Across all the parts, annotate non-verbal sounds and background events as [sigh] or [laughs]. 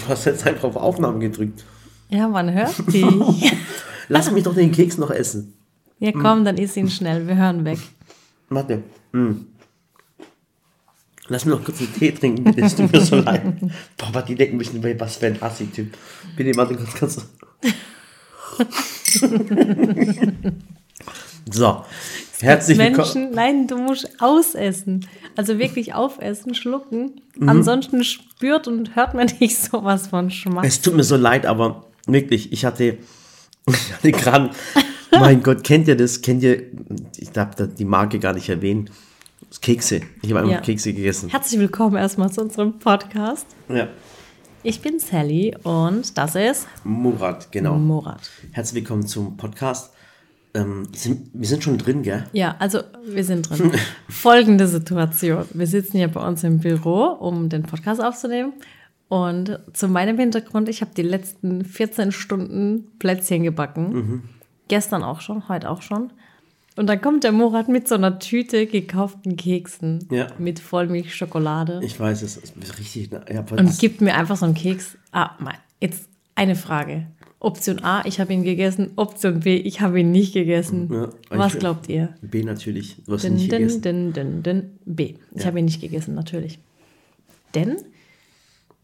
Du hast jetzt einfach auf Aufnahme gedrückt. Ja, man hört [laughs] dich. Lass mich doch den Keks noch essen. ja, komm, dann iss ihn schnell. Wir hören weg. Warte. Mm. Lass mir noch kurz einen Tee trinken, bitte. Es tut mir so leid. [laughs] Papa, die denken mich nicht, was für ein Assi-Typ. Bitte, warte kurz, kannst [laughs] du. so. Herzlich willkommen. Menschen, nein, du musst ausessen. Also wirklich aufessen, schlucken. Mhm. Ansonsten spürt und hört man nicht sowas von Schmack. Es tut mir so leid, aber wirklich, ich hatte, [laughs] ich hatte gerade, mein Gott, kennt ihr das? Kennt ihr, ich darf da die Marke gar nicht erwähnen. Kekse. Ich habe einfach Ja. Kekse gegessen. Herzlich willkommen erstmal zu unserem Podcast. Ja. Ich bin Sally und das ist Murat, genau. Murat. Herzlich willkommen zum Podcast. Ähm, sind, wir sind schon drin, gell? Ja, also wir sind drin. [laughs] Folgende Situation. Wir sitzen hier bei uns im Büro, um den Podcast aufzunehmen. Und zu meinem Hintergrund, ich habe die letzten 14 Stunden Plätzchen gebacken. Mhm. Gestern auch schon, heute auch schon. Und dann kommt der Murat mit so einer Tüte gekauften Keksen Ja. mit Vollmilchschokolade Ich weiß es. ist richtig. Ich hab und gibt mir einfach so einen Keks. Ah, mein, jetzt eine Frage. Option A, ich habe ihn gegessen. Option B, ich habe ihn nicht gegessen. Ja, Was ich- glaubt ihr? B natürlich. Du hast Din, nicht gegessen. din, din, din, B. Ich Ja. habe ihn nicht gegessen, natürlich. Denn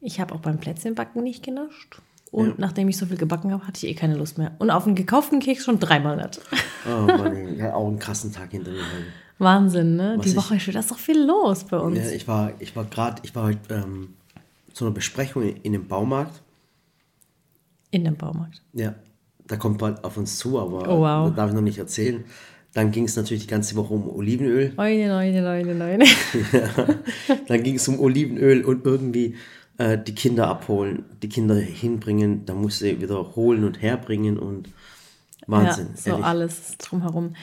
ich habe auch beim Plätzchenbacken nicht genascht. Und Ja. nachdem ich so viel gebacken habe, hatte ich eh keine Lust mehr. Und auf einen gekauften Keks schon dreimal nicht. Oh Mann, [laughs] ich hatte auch einen krassen Tag hinter mir. Wahnsinn, ne? Was Die ich- Woche ist wieder ist doch viel los bei uns. Ja, ich war, ich war gerade, ich war heute ähm, zu einer Besprechung in, in einem Baumarkt. In dem Baumarkt. Ja, da kommt bald auf uns zu, aber Oh, wow. da darf ich noch nicht erzählen. Dann ging es natürlich die ganze Woche um Olivenöl. Neune, neune, neune, neune. [laughs] Dann ging es um Olivenöl und irgendwie äh, die Kinder abholen, die Kinder hinbringen. Da musste ich wieder holen und herbringen und Wahnsinn. Ja, so ehrlich. alles drumherum.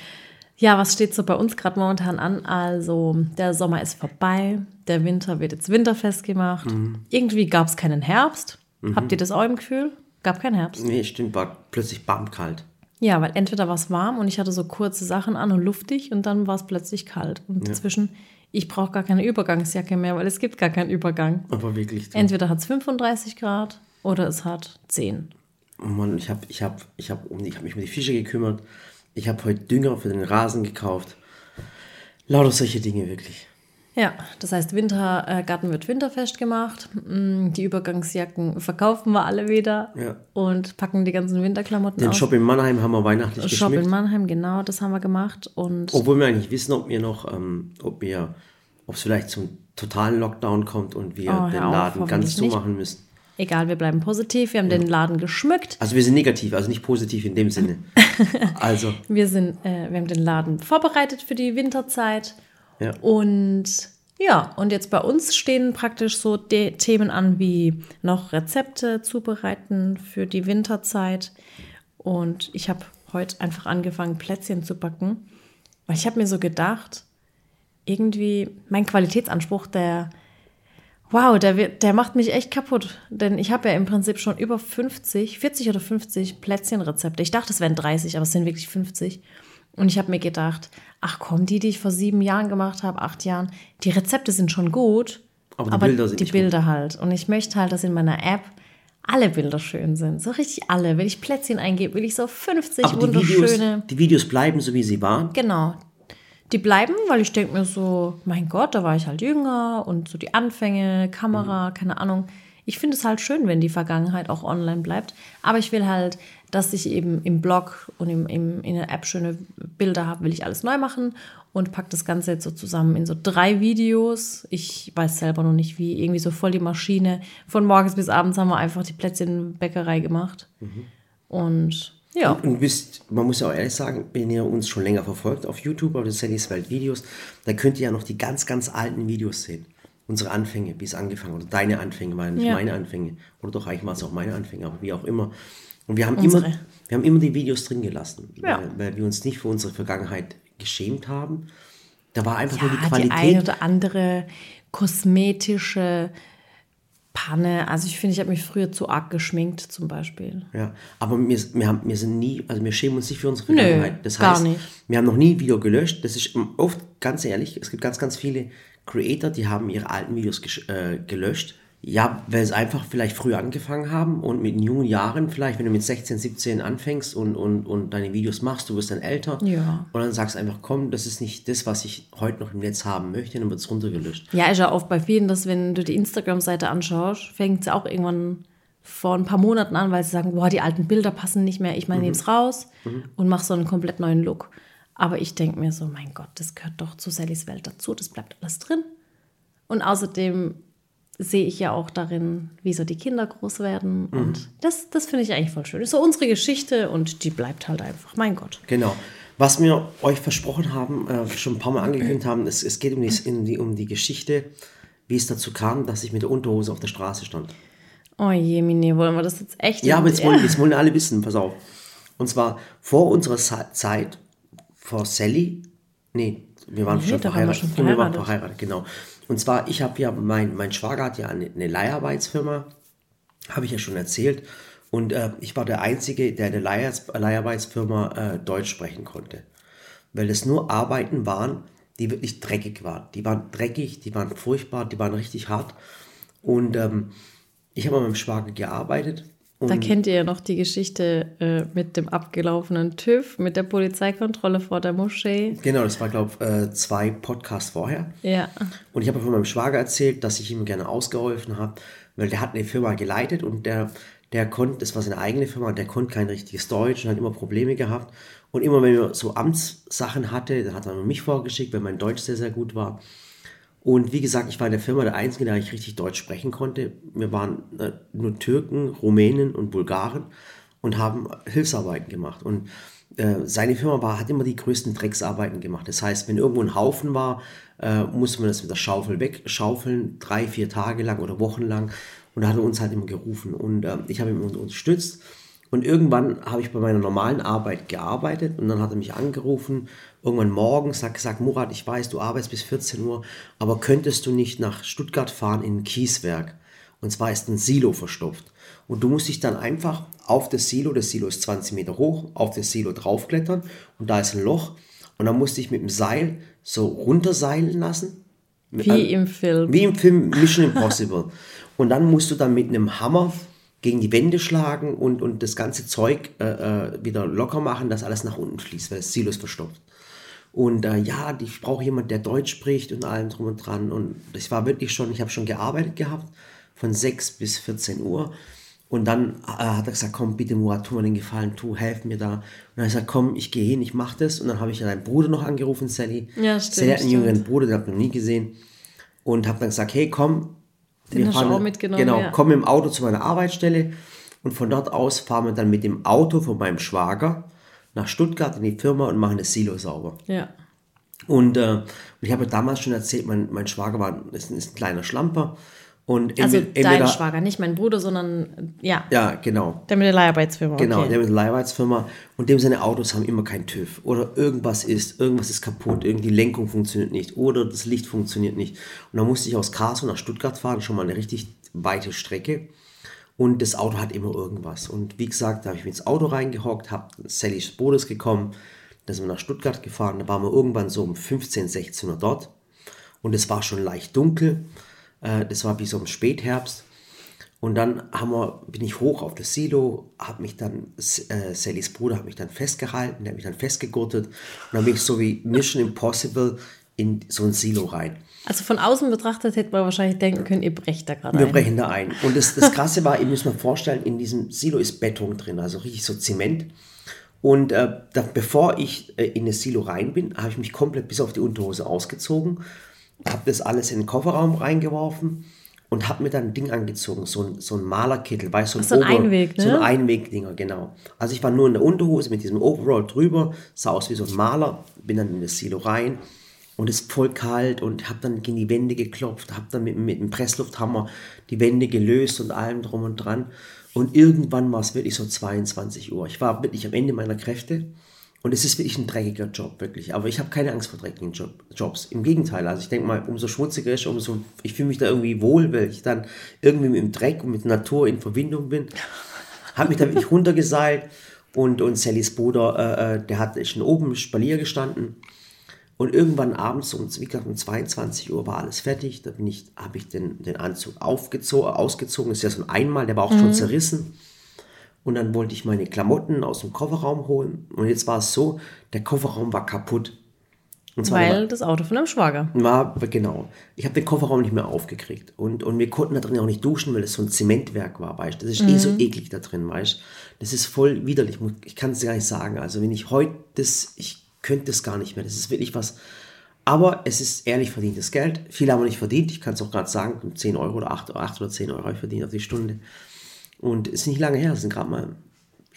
Ja, was steht so bei uns gerade momentan an? Also, der Sommer ist vorbei, der Winter wird jetzt winterfest gemacht. Mhm. Irgendwie gab es keinen Herbst. Habt ihr das auch im Gefühl? Gab keinen Herbst. Nee, stimmt, war plötzlich bam kalt. Ja, weil entweder war es warm und ich hatte so kurze Sachen an und luftig und dann war es plötzlich kalt. Und dazwischen, ich brauche gar keine Übergangsjacke mehr, weil es gibt gar keinen Übergang. Aber wirklich. Entweder hat es 35 Grad oder es hat 10. Oh Mann, ich habe ich hab, ich hab um, die- ich hab mich um die Fische gekümmert. Ich habe heute Dünger für den Rasen gekauft. Lauter solche Dinge, wirklich. Ja, das heißt, Wintergarten wird winterfest gemacht. Mm, Die Übergangsjacken verkaufen wir alle wieder Ja. und packen die ganzen Winterklamotten Den aus. Shop in Mannheim haben wir weihnachtlich Shop geschmückt. in Mannheim, genau, das haben wir gemacht. Und Obwohl wir eigentlich wissen, ob wir noch, ähm, ob wir, ob es vielleicht zum totalen Lockdown kommt und wir Oh, den auf, Laden ganz hoffentlich nicht. zumachen müssen. egal, wir bleiben positiv. Wir haben den Laden geschmückt. Also wir sind negativ, also nicht positiv in dem Sinne. [laughs] also, Wir, sind, äh, wir haben den Laden vorbereitet für die Winterzeit. Ja. Und ja, und jetzt bei uns stehen praktisch so de Themen an wie noch Rezepte zubereiten für die Winterzeit. Und ich habe heute einfach angefangen, Plätzchen zu backen, weil ich habe mir so gedacht, irgendwie mein Qualitätsanspruch, der, wow, der, der macht mich echt kaputt. Denn ich habe ja im Prinzip schon über 50, 40 oder 50 Plätzchenrezepte. Ich dachte, es wären 30, aber es sind wirklich 50. Und ich habe mir gedacht, ach komm, die, die ich vor sieben Jahren gemacht habe, acht Jahren, die Rezepte sind schon gut, Aber die Bilder sind die nicht gut. Bilder halt. Und ich möchte halt, dass in meiner App alle Bilder schön sind. So richtig alle. Wenn ich Plätzchen eingebe, will ich so 50 Aber die Videos, wunderschöne. die Videos bleiben so, wie sie waren. Genau. Die bleiben, weil ich denke mir so, mein Gott, da war ich halt jünger und so die Anfänge, Kamera, keine Ahnung. Ich finde es halt schön, wenn die Vergangenheit auch online bleibt. Aber ich will halt, dass ich eben im Blog und im, im, in der App schöne Bilder habe, will ich alles neu machen und packe das Ganze jetzt so zusammen in so drei Videos. Ich weiß selber noch nicht wie, irgendwie so voll die Maschine. Von morgens bis abends haben wir einfach die Plätzchenbäckerei gemacht. Und ja. Und wisst, man muss ja auch ehrlich sagen, wenn ihr uns schon länger verfolgt auf YouTube, den Sallys Welt Videos, dann könnt ihr ja noch die ganz, ganz alten Videos sehen. Unsere Anfänge, wie es angefangen oder deine Anfänge, waren nicht Ja. meine Anfänge. Oder doch, eigentlich waren es auch meine Anfänge, aber wie auch immer. Und wir haben, Unsere. immer, wir haben immer die Videos drin gelassen, Ja. weil, weil wir uns nicht für unsere Vergangenheit geschämt haben. Da war einfach nur die Ja, die Qualität. eine oder andere kosmetische Panne. Also ich finde, ich habe mich früher zu arg geschminkt zum Beispiel. Ja, aber wir, wir, haben, wir sind nie, also wir schämen uns nicht für unsere Nö, Vergangenheit. das gar heißt, nicht. wir haben noch nie ein Video gelöscht. Das ist oft, ganz ehrlich, es gibt ganz, ganz viele Creator, die haben ihre alten Videos äh, gelöscht, Ja, weil sie einfach vielleicht früh angefangen haben und mit jungen Jahren vielleicht, wenn du mit 16, 17 anfängst und, und, und deine Videos machst, du wirst dann älter Ja. und dann sagst einfach, komm, das ist nicht das, was ich heute noch im Netz haben möchte, dann wird es runtergelöscht. Ja, ist ja oft bei vielen, dass wenn du die Instagram-Seite anschaust, fängt sie auch irgendwann vor ein paar Monaten an, weil sie sagen, boah, die alten Bilder passen nicht mehr, ich meine, nehme es raus und mache so einen komplett neuen Look. Aber ich denke mir so, mein Gott, das gehört doch zu Sallys Welt dazu, das bleibt alles drin. Und außerdem sehe ich ja auch darin, wie so die Kinder groß werden. Und das, das finde ich eigentlich voll schön. Das ist so unsere Geschichte und die bleibt halt einfach. Mein Gott. Genau. Was wir euch versprochen haben, äh, schon ein paar Mal angekündigt haben, es, es geht um die, um die Geschichte, wie es dazu kam, dass ich mit der Unterhose auf der Straße stand. Oh je, Mine, wollen wir das jetzt echt? Ja, aber jetzt wollen, jetzt wollen alle wissen, pass auf. Und zwar vor unserer Zeit, vor Sally, nee, wir waren Nee, schon da waren wir verheiratet. schon Wir waren verheiratet. verheiratet, genau. Und zwar, ich habe ja, mein, mein Schwager hat ja eine, eine Leiharbeitsfirma, habe ich ja schon erzählt. Und äh, ich war der Einzige, der Leihars- Leiharbeitsfirma äh, Deutsch sprechen konnte. Weil es nur Arbeiten waren, die wirklich dreckig waren. Die waren dreckig, die waren furchtbar, die waren richtig hart. Und ähm, ich habe mit meinem Schwager gearbeitet. Und Da kennt ihr ja noch die Geschichte äh, mit dem abgelaufenen TÜV, mit der Polizeikontrolle vor der Moschee. Genau, das war, glaube ich, äh, zwei Podcasts vorher. Ja. Und ich habe von meinem Schwager erzählt, dass ich ihm gerne ausgeholfen habe, weil der hat eine Firma geleitet und der, der konnte, das war seine eigene Firma, der konnte kein richtiges Deutsch und hat immer Probleme gehabt. Und immer wenn er so Amtssachen hatte, dann hat er mich vorgeschickt, weil mein Deutsch sehr, sehr gut war. Und wie gesagt, ich war in der Firma der Einzige, der eigentlich richtig Deutsch sprechen konnte. Wir waren äh, nur Türken, Rumänen und Bulgaren und haben Hilfsarbeiten gemacht. Und äh, seine Firma war, hat immer die größten Drecksarbeiten gemacht. Das heißt, wenn irgendwo ein Haufen war, äh, musste man das mit der Schaufel wegschaufeln, drei, vier Tage lang oder Wochen lang. Und da hat er uns halt immer gerufen. Und äh, ich habe ihn unterstützt. Und irgendwann habe ich bei meiner normalen Arbeit gearbeitet und dann hat er mich angerufen, irgendwann morgens, hat gesagt, Murat, ich weiß, du arbeitest bis 14 Uhr, aber könntest du nicht nach Stuttgart fahren in ein Kieswerk? Und zwar ist ein Silo verstopft. Und du musst dich dann einfach auf das Silo, das Silo ist 20 Meter hoch, auf das Silo draufklettern und da ist ein Loch. Und dann musst du dich mit dem Seil so runterseilen lassen. Wie im Film. Wie im Film Mission Impossible. Und dann musst du dann mit einem Hammer gegen die Wände schlagen und, und das ganze Zeug äh, äh, wieder locker machen, dass alles nach unten fließt, weil das Silo ist verstopft. Und äh, ja, ich brauche jemanden, der Deutsch spricht und allem drum und dran. Und das war wirklich schon, ich habe schon gearbeitet gehabt, von 6 bis 14 Uhr. Und dann äh, hat er gesagt, komm, bitte Murat, tu mir den Gefallen, tu, helf mir da. Und dann habe ich gesagt, komm, ich gehe hin, ich mache das. Und dann habe ich ja deinen Bruder noch angerufen, Sally. Ja, stimmt, Sally hat einen jüngeren. Bruder, den habe ich noch nie gesehen. Und habe dann gesagt, hey, komm. Den hast du auch mitgenommen, Genau, ja. komm im Auto zu meiner Arbeitsstelle. Und von dort aus fahren wir dann mit dem Auto von meinem Schwager nach Stuttgart in die Firma und machen das Silo sauber. Ja. Und äh, ich habe damals schon erzählt, mein, mein Schwager war, ist, ist ein kleiner Schlamper. Und Also entweder- dein Schwager, nicht mein Bruder, sondern ja, Ja, genau. der mit der Leiharbeitsfirma. Genau, okay. der mit einer Leiharbeitsfirma und dem seine Autos haben immer keinen TÜV oder irgendwas ist, irgendwas ist kaputt, irgendwie die Lenkung funktioniert nicht oder das Licht funktioniert nicht. Und dann musste ich aus Karlsruhe nach Stuttgart fahren, schon mal eine richtig weite Strecke und das Auto hat immer irgendwas. Und wie gesagt, da habe ich mich ins Auto reingehockt, habe Sallys Bodes gekommen, da sind wir nach Stuttgart gefahren, da waren wir irgendwann so um 15, 16 Uhr dort und es war schon leicht dunkel, äh, das war wie so im Spätherbst. Und dann wir, bin ich hoch auf das Silo, habe mich dann, äh, Sallys Bruder hat mich dann festgehalten, der hat mich dann festgegurtet und dann bin ich so wie Mission Impossible in so ein Silo rein. Also von außen betrachtet hätte man wahrscheinlich denken können, ihr brecht da gerade Wir ein. brechen da ein. Und das, das Krasse war, ihr müsst mal vorstellen, in diesem Silo ist Beton drin, also richtig so Zement. Und äh, da, bevor ich äh, in das Silo rein bin, habe ich mich komplett bis auf die Unterhose ausgezogen, habe das alles in den Kofferraum reingeworfen und habe mir dann ein Ding angezogen, so ein, so ein Malerkittel, weißt du, so ein Einweg, ne? So ein Einwegdinger, genau. Also ich war nur in der Unterhose mit diesem Overall drüber, sah aus wie so ein Maler, bin dann in das Silo rein und es ist voll kalt und habe dann gegen die Wände geklopft, habe dann mit, mit dem Presslufthammer die Wände gelöst und allem drum und dran. Und irgendwann war es wirklich so 22 Uhr. Ich war wirklich am Ende meiner Kräfte und es ist wirklich ein dreckiger Job, wirklich. Aber ich habe keine Angst vor dreckigen Job, Jobs. Im Gegenteil, also ich denke mal, umso schmutziger ist, umso, ich fühle mich da irgendwie wohl, weil ich dann irgendwie mit dem Dreck und mit der Natur in Verbindung bin. [laughs] Habe mich dann wirklich runtergeseilt und, und Sallys Bruder, äh, äh, der hat schon oben im Spalier gestanden Und irgendwann abends um, wie gesagt, um 22 Uhr war alles fertig. Da bin ich, habe ich den, den Anzug aufgezogen, ausgezogen. Das ist ja so ein Einmal, der war auch schon zerrissen. Und dann wollte ich meine Klamotten aus dem Kofferraum holen. Und jetzt war es so, der Kofferraum war kaputt. Und zwar Weil das Auto von einem Schwager. war, genau. Ich habe den Kofferraum nicht mehr aufgekriegt. Und, und wir konnten da drin auch nicht duschen, weil das so ein Zementwerk war, weißt. Das ist eh so eklig da drin, weißt du. Das ist voll widerlich. Ich kann es gar nicht sagen. Also wenn ich heute das, ich könnte das gar nicht mehr. Das ist wirklich was. Aber es ist ehrlich verdientes Geld. Viele haben wir nicht verdient. Ich kann es auch gerade sagen. 10 Euro oder 8, 8 oder 10 Euro verdient auf die Stunde. Und es ist nicht lange her. Es sind gerade mal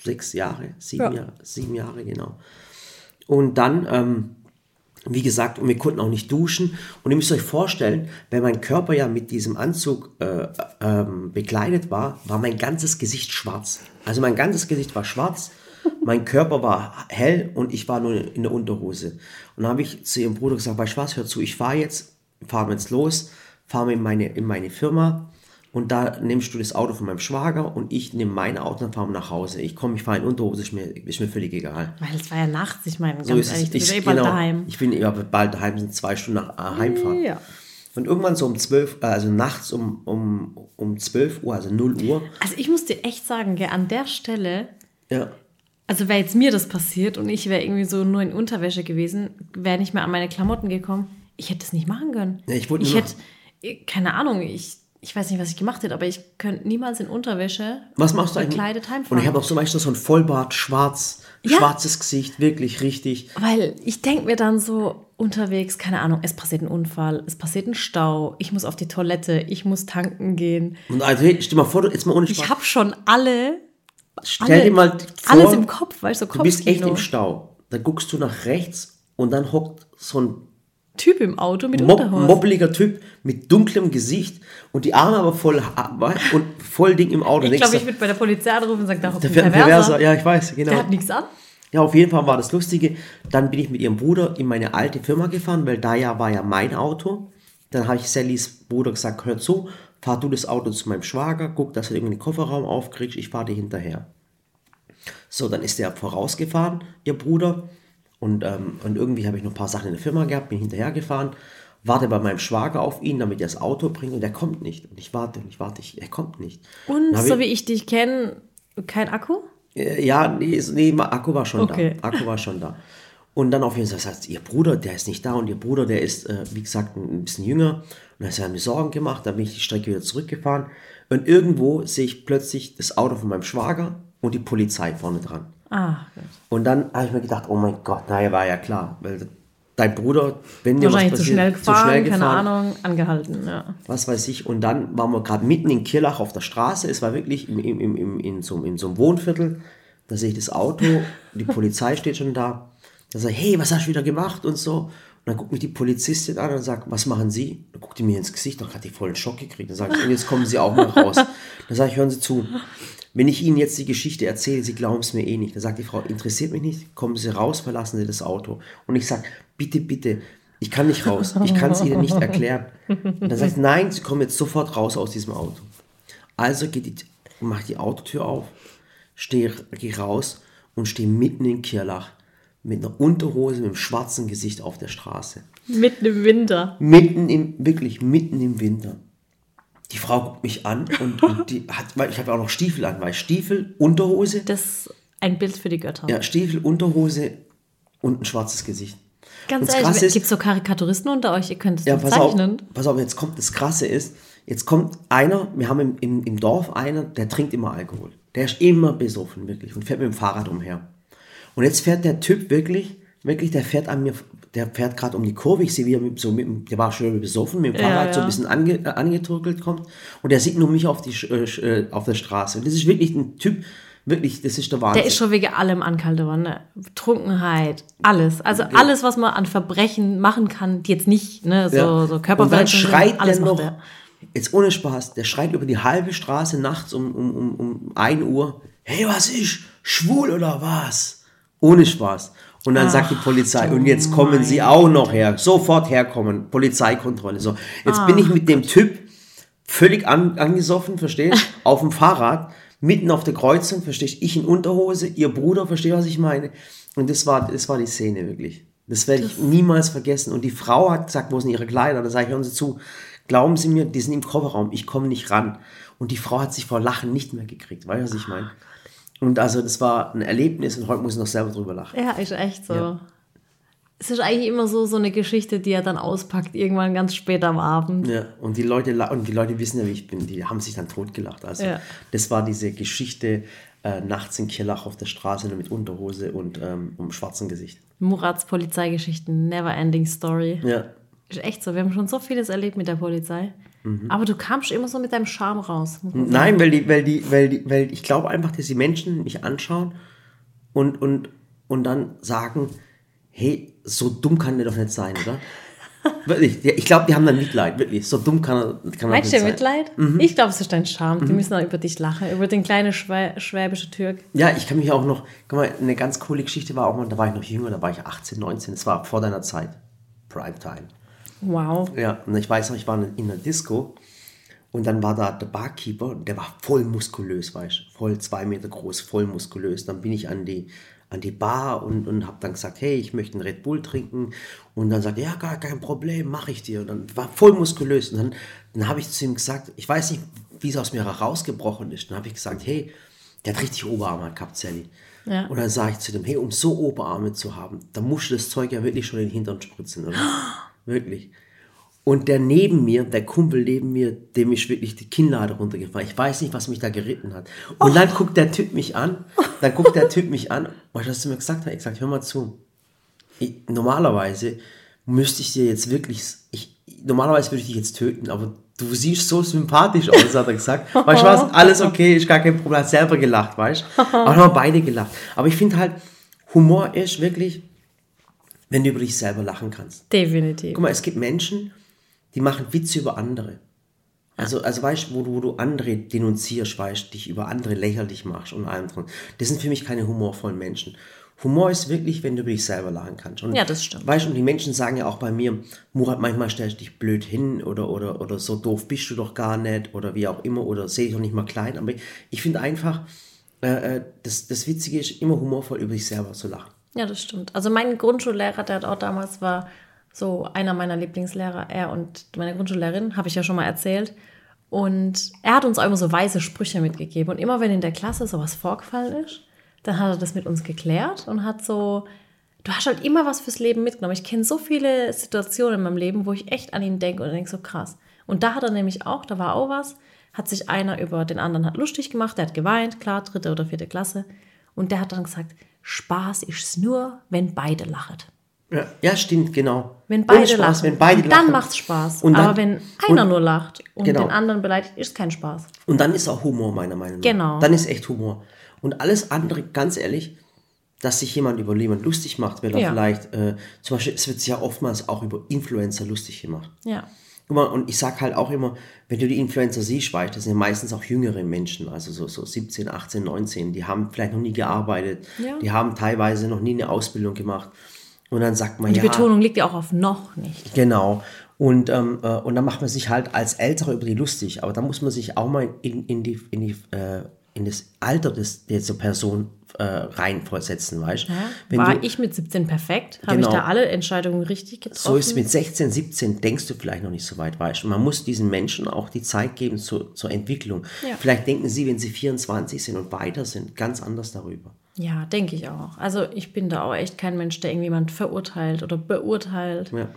sechs Jahre, sieben, Ja. Jahre, sieben Jahre, genau. Und dann, ähm, wie gesagt, und wir konnten auch nicht duschen. Und ihr müsst euch vorstellen, wenn mein Körper ja mit diesem Anzug äh, ähm, bekleidet war, war mein ganzes Gesicht schwarz. Also mein ganzes Gesicht war schwarz, mein Körper war hell und ich war nur in der Unterhose. Und dann habe ich zu ihrem Bruder gesagt, weißt du was, hör zu, ich fahre jetzt, fahren wir jetzt los, fahren wir in meine, in meine Firma und da nimmst du das Auto von meinem Schwager und ich nehme mein Auto und fahren wir nach Hause. Ich komme, ich fahre in Unterhose, ist mir, ist mir völlig egal. Weil es war ja nachts, ich meine, ganz So ehrlich, du bist Ich, eh bald genau, daheim. ich bin ja bald daheim, sind zwei Stunden nach äh, Heimfahrt. Ja. Und irgendwann so um 12, äh, also nachts um, um, um 12 Uhr, also 0 Uhr, Also ich muss dir echt sagen, gell, an der Stelle, ja, also wäre jetzt mir das passiert und ich wäre irgendwie so nur in Unterwäsche gewesen, wäre nicht mehr an meine Klamotten gekommen, ich hätte es nicht machen können. Ja, ich wollte ich hätte, keine Ahnung, ich, ich weiß nicht, was ich gemacht hätte, aber ich könnte niemals in Unterwäsche was machst du bekleidet Und heimfahren. ich habe auch zum Beispiel so ein Vollbart, schwarz, Ja. schwarzes Gesicht, wirklich richtig. Weil ich denke mir dann so unterwegs, keine Ahnung, es passiert ein Unfall, es passiert ein Stau, ich muss auf die Toilette, ich muss tanken gehen. Und also, hey, stell mal vor, jetzt mal ohne Spaß. Ich habe schon alle, Stell alle dir mal vor, alles im Kopf, weißt du, so du bist echt im Stau. Dann guckst du nach rechts und dann hockt so ein Typ im Auto mit Mob Unterhose. mobbeliger Typ mit dunklem Gesicht und die Arme aber voll und voll Ding im Auto. ich glaube, ich würde bei der Polizei anrufen und sagen, da hockt da ein Perverser. Perverser. Ja, ich weiß, genau. Der hat nichts an. Ja, auf jeden Fall war das Lustige. Dann bin ich mit ihrem Bruder in meine alte Firma gefahren, weil da ja war ja mein Auto. Dann habe ich Sallys Bruder gesagt, hör zu, fahr du das Auto zu meinem Schwager, guck, dass du irgendwie den Kofferraum aufkriegst, ich fahre dir hinterher. So, dann ist der vorausgefahren, ihr Bruder. Und, ähm, und irgendwie habe ich noch ein paar Sachen in der Firma gehabt, bin hinterhergefahren, warte bei meinem Schwager auf ihn, damit er das Auto bringt und er kommt nicht. Und ich warte und ich warte, ich, er kommt nicht. Und so ich- wie ich dich kenne, kein Akku? äh, Ja, nee, nee, Akku war schon Okay. da. Akku war schon da. [laughs] Und dann auf jeden Fall sagt ihr Bruder, der ist nicht da und ihr Bruder, der ist, äh, wie gesagt, ein bisschen jünger. Und dann hat mir Sorgen gemacht, dann bin ich die Strecke wieder zurückgefahren. Und irgendwo sehe ich plötzlich das Auto von meinem Schwager und die Polizei vorne dran. Ah, gut. Und dann habe ich mir gedacht, oh mein Gott, naja, war ja klar. Weil dein Bruder, wenn dir was Wahrscheinlich zu passiert, schnell gefahren, keine gefahren, Ahnung, angehalten. Ja. was weiß ich. Und dann waren wir gerade mitten in Kirlach auf der Straße. Es war wirklich im, im, im, in, so, in so einem Wohnviertel. Da sehe ich das Auto, die Polizei steht schon da. Da sage ich, hey, was hast du wieder gemacht und so. Und dann guckt mich die Polizistin an und sagt, was machen Sie? Dann guckt die mir ins Gesicht, dann hat die voll einen Schock gekriegt. Dann sage ich, und jetzt kommen Sie auch mal raus. Dann sage ich, hören Sie zu. Wenn ich Ihnen jetzt die Geschichte erzähle, Sie glauben es mir eh nicht. Dann sagt die Frau, interessiert mich nicht, kommen Sie raus, verlassen Sie das Auto. Und ich sage, bitte, bitte, ich kann nicht raus, ich kann es Ihnen nicht erklären. Und dann sagt sie, nein, Sie kommen jetzt sofort raus aus diesem Auto. Also geht die, mache die Autotür auf, gehe raus und stehe mitten in Kirlach mit einer Unterhose, mit einem schwarzen Gesicht auf der Straße. Mitten im Winter. Mitten im, wirklich mitten im Winter. Die Frau guckt mich an und, und die hat, weil ich habe auch noch Stiefel an, weil Stiefel, Unterhose, Das ist ein Bild für die Götter. ja, Stiefel, Unterhose und ein schwarzes Gesicht. Ganz Und ehrlich, gibt es so Karikaturisten unter euch? Ihr könnt es Ja, ja, pass auf, zeichnen. pass auf, jetzt kommt das Krasse ist, jetzt kommt einer, wir haben im, im, im Dorf einen, der trinkt immer Alkohol. Der ist immer besoffen, wirklich, und fährt mit dem Fahrrad umher. Und jetzt fährt der Typ wirklich, wirklich, der fährt an mir, der fährt gerade um die Kurve, ich sehe, wie er mit, so mit, der war schon besoffen, mit dem Ja, Fahrrad so ein ja. bisschen ange, äh, angetrökelt kommt, und der sieht nur mich auf, die, äh, äh, auf der Straße. Und das ist wirklich ein Typ, wirklich, das ist der Wahnsinn. Der ist schon wegen allem ankalte Wanne. Trunkenheit, alles. Also alles, was man an Verbrechen machen kann, die jetzt nicht, ne, so, Ja. so Und dann Körperverletzungen, schreit alles der noch, er. jetzt ohne Spaß, der schreit über die halbe Straße nachts um, um, um, um 1 Uhr, hey, was ist, schwul oder was? Ohne Spaß. Und dann sagt die Polizei, und jetzt kommen sie auch noch her, sofort herkommen, Polizeikontrolle. So, jetzt bin ich mit dem Typ völlig an, angesoffen, verstehst [laughs] auf dem Fahrrad, mitten auf der Kreuzung, verstehst ich in Unterhose, ihr Bruder, versteht was ich meine? Und das war, das war die Szene wirklich. Das werde ich niemals vergessen. Und die Frau hat gesagt, wo sind ihre Kleider? Da sage ich, hören Sie zu, glauben Sie mir, die sind im Kofferraum, ich komme nicht ran. Und die Frau hat sich vor Lachen nicht mehr gekriegt, weißt du, was ich meine? Und also das war ein Erlebnis und heute muss ich noch selber drüber lachen. Ja, ist echt so. Ja. Es ist eigentlich immer so, so eine Geschichte, die er dann auspackt, irgendwann ganz spät am Abend. Ja, und die Leute, und die Leute wissen ja, wie ich bin, die haben sich dann totgelacht. Also ja. das war diese Geschichte äh, nachts in Kirlach auf der Straße mit Unterhose und ähm, um schwarzem Gesicht. Murats Polizeigeschichten, never ending story. Ja. Ist echt so, wir haben schon so vieles erlebt mit der Polizei. Mhm. Aber du kamst immer so mit deinem Charme raus. Nein, weil die, weil die, weil die, weil ich glaube einfach, dass die Menschen mich anschauen und, und, und dann sagen, hey, so dumm kann der doch nicht sein, oder? [laughs] wirklich, ich glaube, die haben dann Mitleid, wirklich. So dumm kann er, kann er Meinst du Mitleid? Mhm. Ich glaube, es ist dein Charme. Mhm. Die müssen auch über dich lachen, über den kleinen Schwä schwäbische Türk. Ja, ich kann mich auch noch, guck mal, eine ganz coole Geschichte war auch mal, da war ich noch jünger, da war ich 18, 19, das war vor deiner Zeit. Primetime. Wow. Ja, und ich weiß noch, ich war in einer Disco und dann war da der Barkeeper, der war voll muskulös, weißt du, voll zwei Meter groß, voll muskulös. Dann bin ich an die, an die Bar und, und habe dann gesagt, hey, ich möchte einen Red Bull trinken. Und dann sagt er, ja, gar kein Problem, mache ich dir. Und dann war voll muskulös. Und dann, dann habe ich zu ihm gesagt, ich weiß nicht, wie es aus mir herausgebrochen ist. Dann habe ich gesagt, hey, der hat richtig Oberarme gehabt, Sally. Ja. Und dann sage ich zu dem, hey, um so Oberarme zu haben, dann musst du das Zeug ja wirklich schon in den Hintern spritzen, oder? [gasps] Wirklich. Und der neben mir, der Kumpel neben mir, dem ist wirklich die Kinnlade runtergefallen. Ich weiß nicht, was mich da geritten hat. Und oh. dann guckt der Typ mich an. Dann guckt der Typ mich an. Weißt du, was du mir gesagt hast? Ich sag, hör mal zu. Ich, normalerweise müsste ich dir jetzt wirklich, ich, normalerweise würde ich dich jetzt töten, aber du siehst so sympathisch aus, hat er gesagt. [laughs] Weißt du was? Alles okay, ist gar kein Problem. Hat selber gelacht, weißt du? [laughs] Aber haben beide gelacht. Aber ich finde halt, Humor ist wirklich, wenn du über dich selber lachen kannst. Definitiv. Guck mal, es gibt Menschen, die machen Witze über andere. Also, also weißt du, wo du, wo du andere denunzierst, weißt du, dich über andere lächerlich machst und allem drin. Das sind für mich keine humorvollen Menschen. Humor ist wirklich, wenn du über dich selber lachen kannst. Und, ja, das stimmt. Weißt du, und die Menschen sagen ja auch bei mir, Murat, manchmal stellst du dich blöd hin oder, oder, oder so doof bist du doch gar nicht oder wie auch immer oder sehe ich doch nicht mal klein. Aber ich, ich finde einfach, äh, äh, das, das Witzige ist, immer humorvoll über dich selber zu lachen. Ja, das stimmt. Also mein Grundschullehrer, der auch damals war so einer meiner Lieblingslehrer, er und meine Grundschullehrerin, habe ich ja schon mal erzählt. Und er hat uns auch immer so weise Sprüche mitgegeben. Und immer wenn in der Klasse sowas vorgefallen ist, dann hat er das mit uns geklärt und hat so, du hast halt immer was fürs Leben mitgenommen. Ich kenne so viele Situationen in meinem Leben, wo ich echt an ihn denke und denke so krass. Und da hat er nämlich auch, da war auch was, hat sich einer über den anderen hat lustig gemacht, der hat geweint, klar, dritte oder vierte Klasse. Und der hat dann gesagt, Spaß ist es nur, wenn beide lachen. Ja, ja, stimmt, genau. Wenn beide Spaß, lachen. Wenn beide dann macht es Spaß. Und dann, Aber wenn einer und, nur lacht und genau. den anderen beleidigt, ist kein Spaß. Und dann ist auch Humor, meiner Meinung nach. Genau. Dann ist echt Humor. Und alles andere, ganz ehrlich, dass sich jemand über jemand lustig macht, wenn er ja. vielleicht, äh, zum Beispiel, es wird sich ja oftmals auch über Influencer lustig gemacht. Ja. Guck mal, und ich sag halt auch immer, wenn du die Influencer siehst, weißt das sind ja meistens auch jüngere Menschen, also so, so 17, 18, 19, die haben vielleicht noch nie gearbeitet, ja. die haben teilweise noch nie eine Ausbildung gemacht. Und dann sagt man und die ja. Die Betonung liegt ja auch auf noch nicht. Genau. Und, ähm, äh, und dann macht man sich halt als Ältere über die lustig. Aber da muss man sich auch mal in, in, die, in, die, äh, in das Alter des, dieser Person äh, reinversetzen, weißt ja, War du, ich mit 17 perfekt? Habe genau, ich da alle Entscheidungen richtig getroffen? So ist mit 16, 17 denkst du vielleicht noch nicht so weit, weißt du. Man muss diesen Menschen auch die Zeit geben zu, zur Entwicklung. Ja. Vielleicht denken sie, wenn sie 24 sind und weiter sind, ganz anders darüber. Ja, denke ich auch. Also ich bin da auch echt kein Mensch, der irgendjemand verurteilt oder beurteilt. Ja.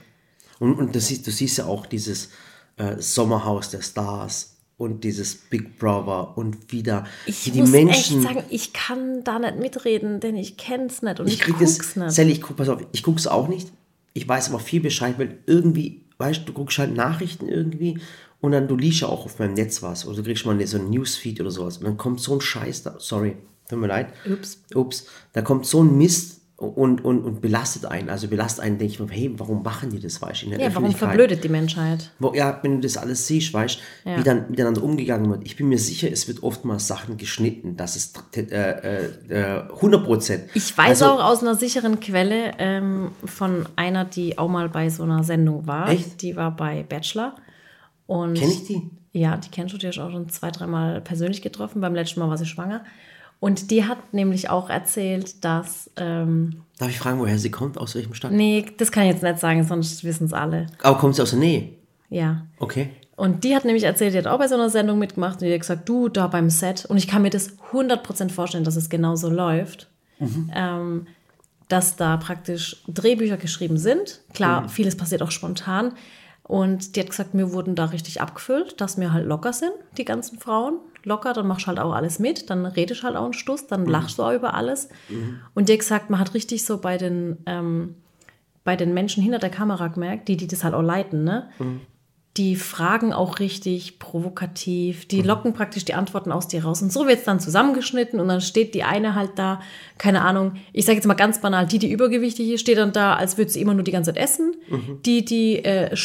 Und, und das, du siehst ja auch dieses äh, Sommerhaus der Stars und dieses Big Brother und wieder ich die muss Menschen. echt sagen, ich kann da nicht mitreden, denn ich kenne es nicht und ich, ich guck's es, nicht. Sally, ich guck, pass auf, ich guck's auch nicht. Ich weiß aber viel Bescheid, weil irgendwie, weißt du, du guckst halt Nachrichten irgendwie und dann du liest ja auch auf meinem Netz was oder du kriegst mal so ein Newsfeed oder sowas und dann kommt so ein Scheiß da. Sorry, tut mir leid. Ups. Ups. Da kommt so ein Mist und, und, und belastet einen. Also belastet einen, denke ich mir, hey, warum machen die das, weißt du, Ja, warum verblödet die Menschheit? Wo, ja, wenn du das alles siehst, weißt du, ja. wie dann miteinander umgegangen wird. Ich bin mir sicher, es wird oftmals Sachen geschnitten, das ist äh, äh, 100 äh, Prozent. Ich weiß also, auch aus einer sicheren Quelle ähm, von einer, die auch mal bei so einer Sendung war. Echt? Die war bei Bachelor. Kenn ich die? Ja, die kennst du, die hast auch schon zwei, dreimal persönlich getroffen. Beim letzten Mal war sie schwanger. Und die hat nämlich auch erzählt, dass. Ähm, Darf ich fragen, woher sie kommt? Aus welchem Stadt? nee, das kann ich jetzt nicht sagen, sonst wissen es alle. Aber kommt sie aus der Nähe? Ja. Okay. Und die hat nämlich erzählt, die hat auch bei so einer Sendung mitgemacht und die hat gesagt, du, da beim Set. Und ich kann mir das 100% vorstellen, dass es genauso läuft. Ähm, dass da praktisch Drehbücher geschrieben sind. Klar, vieles passiert auch spontan. Und die hat gesagt, mir wurden da richtig abgefüllt, dass wir halt locker sind, die ganzen Frauen. Locker, dann machst du halt auch alles mit, dann redest halt auch einen Stuss, dann lachst du auch über alles. Und die hat gesagt, man hat richtig so bei den, ähm, bei den Menschen hinter der Kamera gemerkt, die, die das halt auch leiten, ne? Die fragen auch richtig provokativ, die locken praktisch die Antworten aus dir raus. Und so wird es dann zusammengeschnitten und dann steht die eine halt da, keine Ahnung, ich sage jetzt mal ganz banal, die, die übergewichtig ist, steht dann da, als würde sie immer nur die ganze Zeit essen. Die, die äh,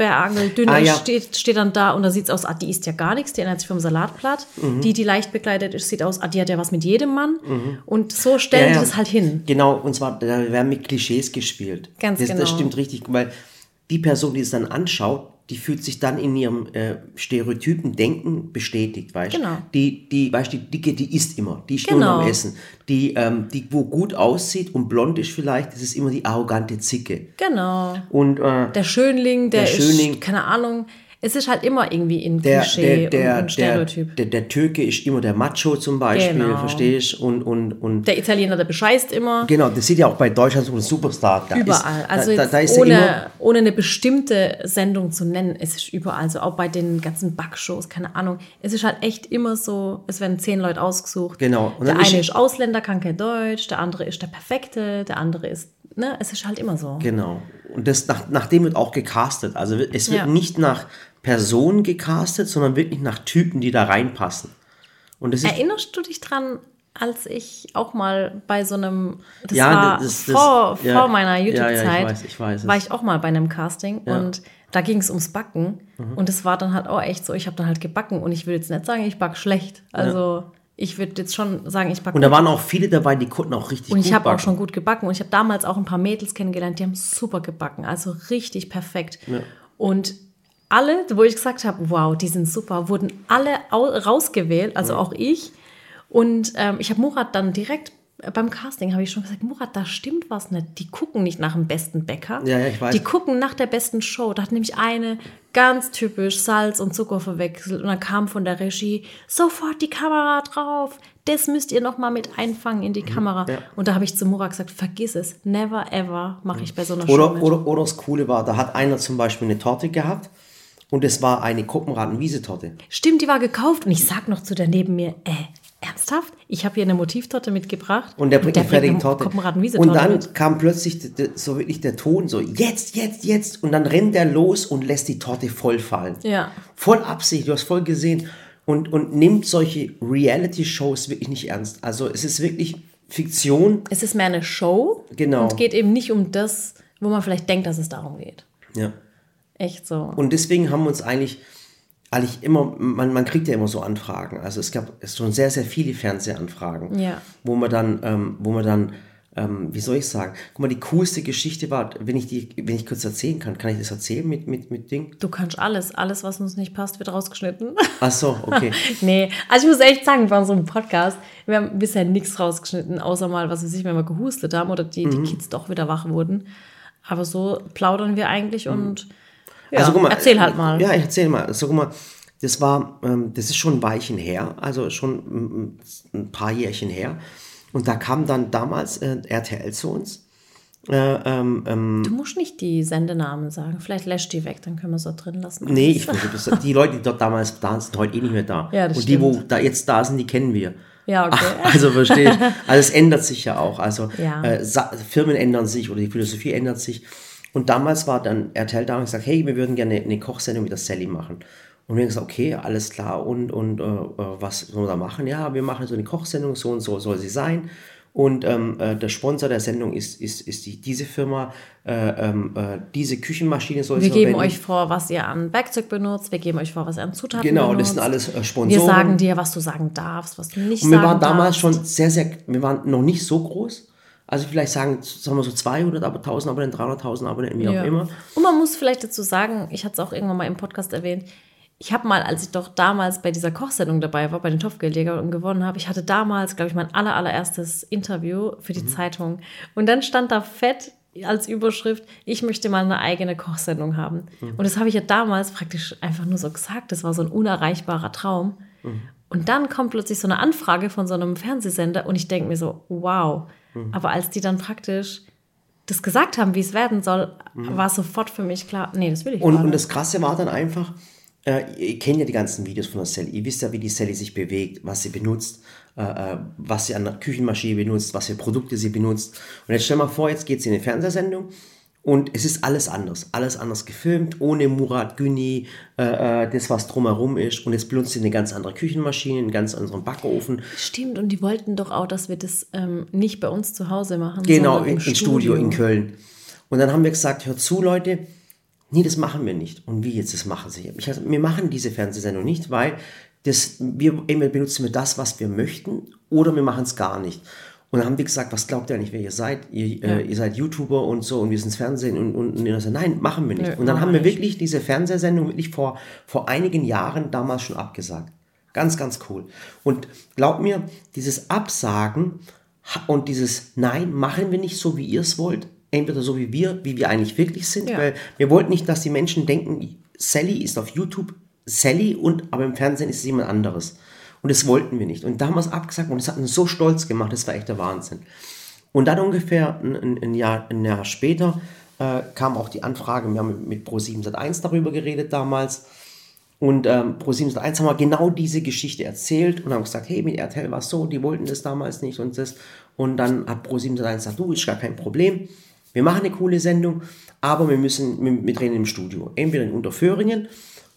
Sperrangel dünn Ah, ja. steht, steht dann da und da sieht es aus, ah, die isst ja gar nichts, die ernährt sich vom Salatblatt. Mhm. Die, die leicht bekleidet ist, sieht aus, ah, die hat ja was mit jedem Mann. Und so stellen Mhm. Ja, die ja. das halt hin. Genau, und zwar, da werden mit Klischees gespielt. Ganz das, genau. Das stimmt richtig, weil die Person, die es dann anschaut, die fühlt sich dann in ihrem äh, stereotypen Denken bestätigt, weißt du? Genau. Die, die, weißt du, die Dicke, die isst immer, die ist Genau. nur am Essen. Die, ähm, die, wo gut aussieht und blond ist vielleicht, das ist immer die arrogante Zicke. Genau. Und äh, Der Schönling, der, Der Schönling. ist, keine Ahnung, es ist halt immer irgendwie in der, Klischee der, der, und ein Stereotyp. der, der Türke ist immer der Macho zum Beispiel, Genau. verstehst du? Und, und, und Der Italiener, der bescheißt immer. genau, das sieht ja auch bei Deutschland so ein Superstar. Da Überall. Ist, also da, da, da ohne, ohne eine bestimmte Sendung zu nennen, es ist überall so. Auch bei den ganzen Backshows, keine Ahnung. Es ist halt echt immer so, es werden zehn Leute ausgesucht. Genau. Der eine ist Ausländer, kann kein Deutsch, der andere ist der Perfekte, der andere ist, ne, es ist halt immer so. Genau. Und das, nach, nach dem wird auch gecastet. Also es wird Ja. nicht nach Personen gecastet, sondern wirklich nach Typen, die da reinpassen. Und das ist, Erinnerst du dich dran, als ich auch mal bei so einem, das Ja, war das- das- vor, ja. vor meiner Ja, ja, ich YouTube-Zeit, weiß, ich weiß war ich auch mal bei einem Casting Ja. Mhm. und da ging es ums Backen und es war dann halt auch echt so, ich habe dann halt gebacken und ich will jetzt nicht sagen, ich back schlecht. Also ich würde jetzt schon sagen, ich backe und da waren auch viele dabei, die konnten auch richtig und gut ich habe auch backen. schon gut gebacken und ich habe damals auch ein paar Mädels kennengelernt, die haben super gebacken, also richtig perfekt. Und alle, wo ich gesagt habe, wow, die sind super, wurden alle au rausgewählt, also auch ich. Und ähm, ich habe Murat dann direkt äh, beim Casting habe ich schon gesagt, Murat, da stimmt was nicht. Die gucken nicht nach dem besten Bäcker. Ja, ja, ich weiß. Die gucken nach der besten Show. Da hat nämlich eine ganz typisch Salz und Zucker verwechselt und dann kam von der Regie sofort die Kamera drauf. Das müsst ihr noch mal mit einfangen in die Kamera. Mhm. ja. Und da habe ich zu Murat gesagt, vergiss es, never ever mache ich bei so einer Show Oder, mit. oder, oder das Coole war, da hat einer zum Beispiel eine Torte gehabt und es war eine Koppenraten-Wiesetorte. Stimmt, die war gekauft und ich sag noch zu der neben mir, äh, ernsthaft? Ich habe hier eine Motivtorte mitgebracht. Und der bringt eine fertige Torte. Und dann mit. kam plötzlich so wirklich der Ton, so jetzt, jetzt, jetzt. Und dann rennt er los und lässt die Torte voll fallen. Ja. Voll Absicht, du hast voll gesehen. Und, und nimmt solche Reality-Shows wirklich nicht ernst. Also es ist wirklich Fiktion. Es ist mehr eine Show. Genau. Und geht eben nicht um das, wo man vielleicht denkt, dass es darum geht. Ja. Echt so. Und deswegen haben wir uns eigentlich, eigentlich immer, man, man kriegt ja immer so Anfragen. Also es gab schon sehr, sehr viele Fernsehanfragen, Ja. wo man dann, ähm, wo man dann, ähm, wie soll ich sagen, guck mal, die coolste Geschichte war, wenn ich die, wenn ich kurz erzählen kann, kann ich das erzählen mit, mit, mit Ding? Du kannst alles. Alles, was uns nicht passt, wird rausgeschnitten. [laughs] Ach so, okay. [laughs] nee, also ich muss echt sagen, bei einem Podcast, wir haben bisher nichts rausgeschnitten, außer mal, was weiß ich, wenn wir gehustet haben oder die, Mhm. die Kids doch wieder wach wurden. Aber so plaudern wir eigentlich und ja. Also, guck mal, erzähl halt mal. Ja, ich erzähl mal. Also, guck mal, das war, ähm, das ist schon ein Weilchen her, also schon ein paar Jährchen her. Und da kam dann damals äh, RTL zu uns. Äh, ähm, ähm, Du musst nicht die Sendenamen sagen. Vielleicht lässt die weg, dann können wir es da drin lassen. Nee, ich das, die Leute, die dort damals da sind, sind heute eh nicht mehr da. [laughs] Ja, das Und die, wo stimmt. da jetzt da sind, die kennen wir. Ja, okay. [laughs] Also verstehe ich. Also es ändert sich ja auch. Also Ja. äh, Firmen ändern sich oder die Philosophie ändert sich. Und damals war dann RTL da und gesagt, hey, wir würden gerne eine Kochsendung mit der Sally machen. Und wir haben gesagt, okay, alles klar. Und, und äh, äh, was sollen wir da machen? Ja, wir machen so eine Kochsendung, so und so soll sie sein. Und ähm, äh, der Sponsor der Sendung ist, ist, ist die, diese Firma. Äh, ähm, äh, diese Küchenmaschine soll Wir sie geben verwenden. euch vor, was ihr an Werkzeug benutzt. Wir geben euch vor, was ihr an Zutaten Genau, benutzt. das sind alles äh, Wir Sponsoren. sagen dir, was du sagen darfst, was du nicht Und wir sagen waren damals darfst. schon sehr, sehr, wir waren noch nicht so groß. Also vielleicht sagen, sagen wir so 200, aber 1000 Abonnenten, 300.000 Abonnenten, wie Ja. auch immer. Und man muss vielleicht dazu sagen, ich hatte es auch irgendwann mal im Podcast erwähnt, ich habe mal, als ich doch damals bei dieser Kochsendung dabei war, bei den Topfgeldjägern und gewonnen habe, ich hatte damals, glaube ich, mein aller, allererstes Interview für die mhm. Zeitung. Und dann stand da fett als Überschrift, ich möchte mal eine eigene Kochsendung haben. Mhm. Und das habe ich ja damals praktisch einfach nur so gesagt. Das war so ein unerreichbarer Traum. Mhm. Und dann kommt plötzlich so eine Anfrage von so einem Fernsehsender und ich denke mir so, wow. Mhm. Aber als die dann praktisch das gesagt haben, wie es werden soll, mhm. war sofort für mich klar, nee, das will ich und, Und das Krasse war dann einfach, äh, ihr kennt ja die ganzen Videos von der Sally, ihr wisst ja, wie die Sally sich bewegt, was sie benutzt, äh, äh, was sie an der Küchenmaschine benutzt, was für Produkte sie benutzt. Und jetzt stell mal vor, jetzt geht sie in eine Fernsehsendung und es ist alles anders, alles anders gefilmt, ohne Murat Güni, äh, äh, das was drumherum ist. Und jetzt benutzt sie eine ganz andere Küchenmaschine, einen ganz anderen Backofen. Stimmt, und die wollten doch auch, dass wir das ähm, nicht bei uns zu Hause machen. Genau, im, im Studio. Studio in Köln. Und dann haben wir gesagt, hört zu, Leute, nee, das machen wir nicht. Und wie jetzt, das machen sie? Ich, also, wir machen diese Fernsehsendung nicht, weil das, wir, entweder benutzen wir das, was wir möchten, oder wir machen es gar nicht. Und dann haben die gesagt, was glaubt ihr eigentlich, wer ihr seid? Ihr, äh, ja. äh, ihr seid YouTuber und so und wir sind ins Fernsehen und, und, und gesagt, nein, machen wir nicht. Ja, und dann haben wir nicht. wirklich diese Fernsehsendung wirklich vor, vor einigen Jahren damals schon abgesagt. Ganz, ganz cool. Und glaubt mir, dieses Absagen und dieses Nein, machen wir nicht so, wie ihr es wollt, entweder so wie wir, wie wir eigentlich wirklich sind, ja. weil wir wollten nicht, dass die Menschen denken, Sally ist auf YouTube Sally und aber im Fernsehen ist es jemand anderes. Und das wollten wir nicht. Und da haben wir es abgesagt und das hat uns so stolz gemacht, das war echt der Wahnsinn. Und dann ungefähr ein, ein, Jahr, ein Jahr später äh, kam auch die Anfrage, wir haben mit Pro7 Sat1 darüber geredet damals. Und ähm, Pro7 Sat1 haben wir genau diese Geschichte erzählt und haben gesagt, hey, mit RTL war es so, die wollten das damals nicht und das. Und dann hat Pro7 Sat1 gesagt, du, ist gar kein Problem. Wir machen eine coole Sendung, aber wir müssen, wir, wir drehen im Studio. Entweder in Unterföhringen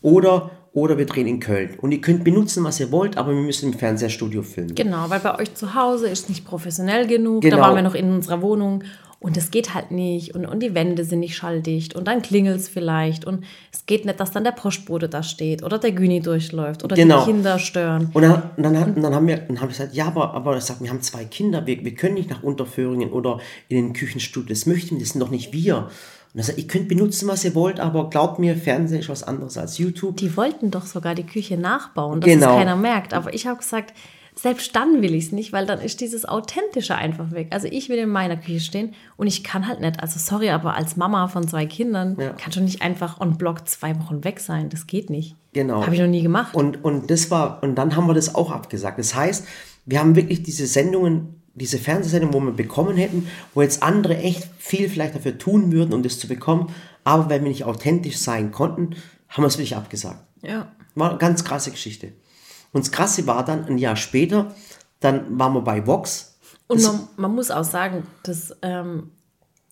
oder oder wir drehen in Köln. Und ihr könnt benutzen, was ihr wollt, aber wir müssen im Fernsehstudio filmen. Genau, weil bei euch zu Hause ist nicht professionell genug. Genau. Da waren wir noch in unserer Wohnung und es geht halt nicht und, und die Wände sind nicht schalldicht und dann klingelt es vielleicht und es geht nicht, dass dann der Postbote da steht oder der Güni durchläuft oder genau. die Kinder stören. Und dann, dann, dann, dann haben wir dann haben wir gesagt, ja, aber, aber ich sag, wir haben zwei Kinder, wir, wir können nicht nach Unterführungen oder in den Küchenstudio, das möchten wir, das sind doch nicht wir. Und er sagt, ihr könnt benutzen, was ihr wollt, aber glaubt mir, Fernsehen ist was anderes als YouTube. Die wollten doch sogar die Küche nachbauen, dass genau. es keiner merkt. Aber ich habe gesagt, selbst dann will ich es nicht, weil dann ist dieses Authentische einfach weg. Also ich will in meiner Küche stehen und ich kann halt nicht, also sorry, aber als Mama von zwei Kindern ja. kann schon nicht einfach on Block zwei Wochen weg sein. Das geht nicht. Genau. Habe ich noch nie gemacht. Und, und das war, und dann haben wir das auch abgesagt. Das heißt, wir haben wirklich diese Sendungen diese Fernsehsendung, wo wir bekommen hätten, wo jetzt andere echt viel vielleicht dafür tun würden, um das zu bekommen, aber weil wir nicht authentisch sein konnten, haben wir es wirklich abgesagt. Ja. War eine ganz krasse Geschichte. Und das Krasse war dann, ein Jahr später, dann waren wir bei Vox. Und man, man, muss auch sagen, dass, ähm,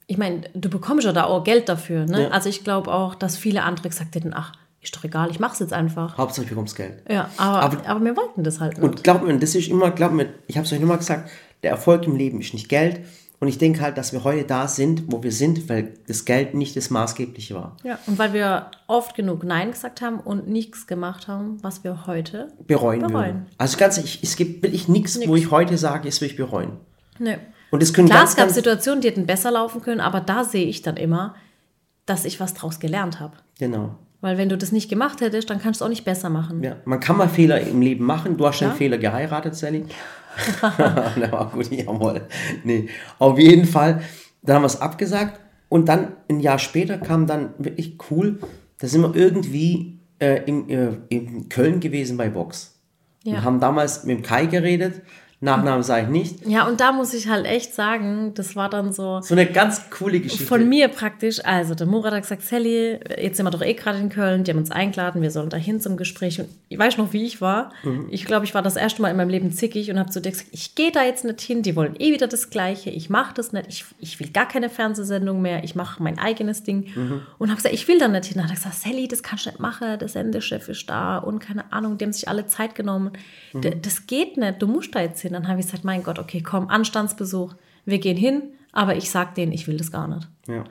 ich meine, du bekommst ja da auch Geld dafür. Ne? Ja. Also ich glaube auch, dass viele andere gesagt hätten, ach, ist doch egal, ich mache es jetzt einfach. Hauptsache ich bekommst Geld. Ja, aber, aber, aber wir wollten das halt nicht. Und glaubt mir, das ist immer, glaubt mir, ich habe es euch immer gesagt, der Erfolg im Leben ist nicht Geld. Und ich denke halt, dass wir heute da sind, wo wir sind, weil das Geld nicht das Maßgebliche war. Ja, und weil wir oft genug Nein gesagt haben und nichts gemacht haben, was wir heute bereuen. bereuen. Würden. Also ganz ehrlich, es gibt wirklich nichts, wo ich heute sage, es will ich bereuen. Nee. Und das können Klar, ganz, es gab Situationen, die hätten besser laufen können, aber da sehe ich dann immer, dass ich was draus gelernt habe. Genau. Weil wenn du das nicht gemacht hättest, dann kannst du es auch nicht besser machen. Ja, man kann mal Fehler im Leben machen. Du hast schon ja? einen Fehler geheiratet, Sally. [laughs] Der war gut, jawohl. Nee, auf jeden Fall, dann haben wir es abgesagt. Und dann ein Jahr später kam dann wirklich cool, da sind wir irgendwie äh, in, äh, in Köln gewesen bei Vox. Ja. Und haben damals mit dem Kai geredet Nachnamen sage ich nicht. Ja, und da muss ich halt echt sagen, das war dann so. So eine ganz coole Geschichte. Von mir praktisch. Also, der Murat hat gesagt, Sally, jetzt sind wir doch eh gerade in Köln, die haben uns eingeladen, wir sollen da hin zum Gespräch. Und ich weiß noch, wie ich war. Mhm. Ich glaube, ich war das erste Mal in meinem Leben zickig und habe zu dir gesagt, ich gehe da jetzt nicht hin, die wollen eh wieder das Gleiche, ich mache das nicht, ich, ich will gar keine Fernsehsendung mehr, ich mache mein eigenes Ding. Mhm. Und habe gesagt, ich will da nicht hin. Dann hat er gesagt, Sally, das kannst du nicht machen, der Sendechef ist da und keine Ahnung, die haben sich alle Zeit genommen. Mhm. Das geht nicht, du musst da jetzt hin hin. Dann habe ich gesagt, mein Gott, okay, komm, Anstandsbesuch, wir gehen hin, aber ich sag denen, ich will das gar nicht. Ja.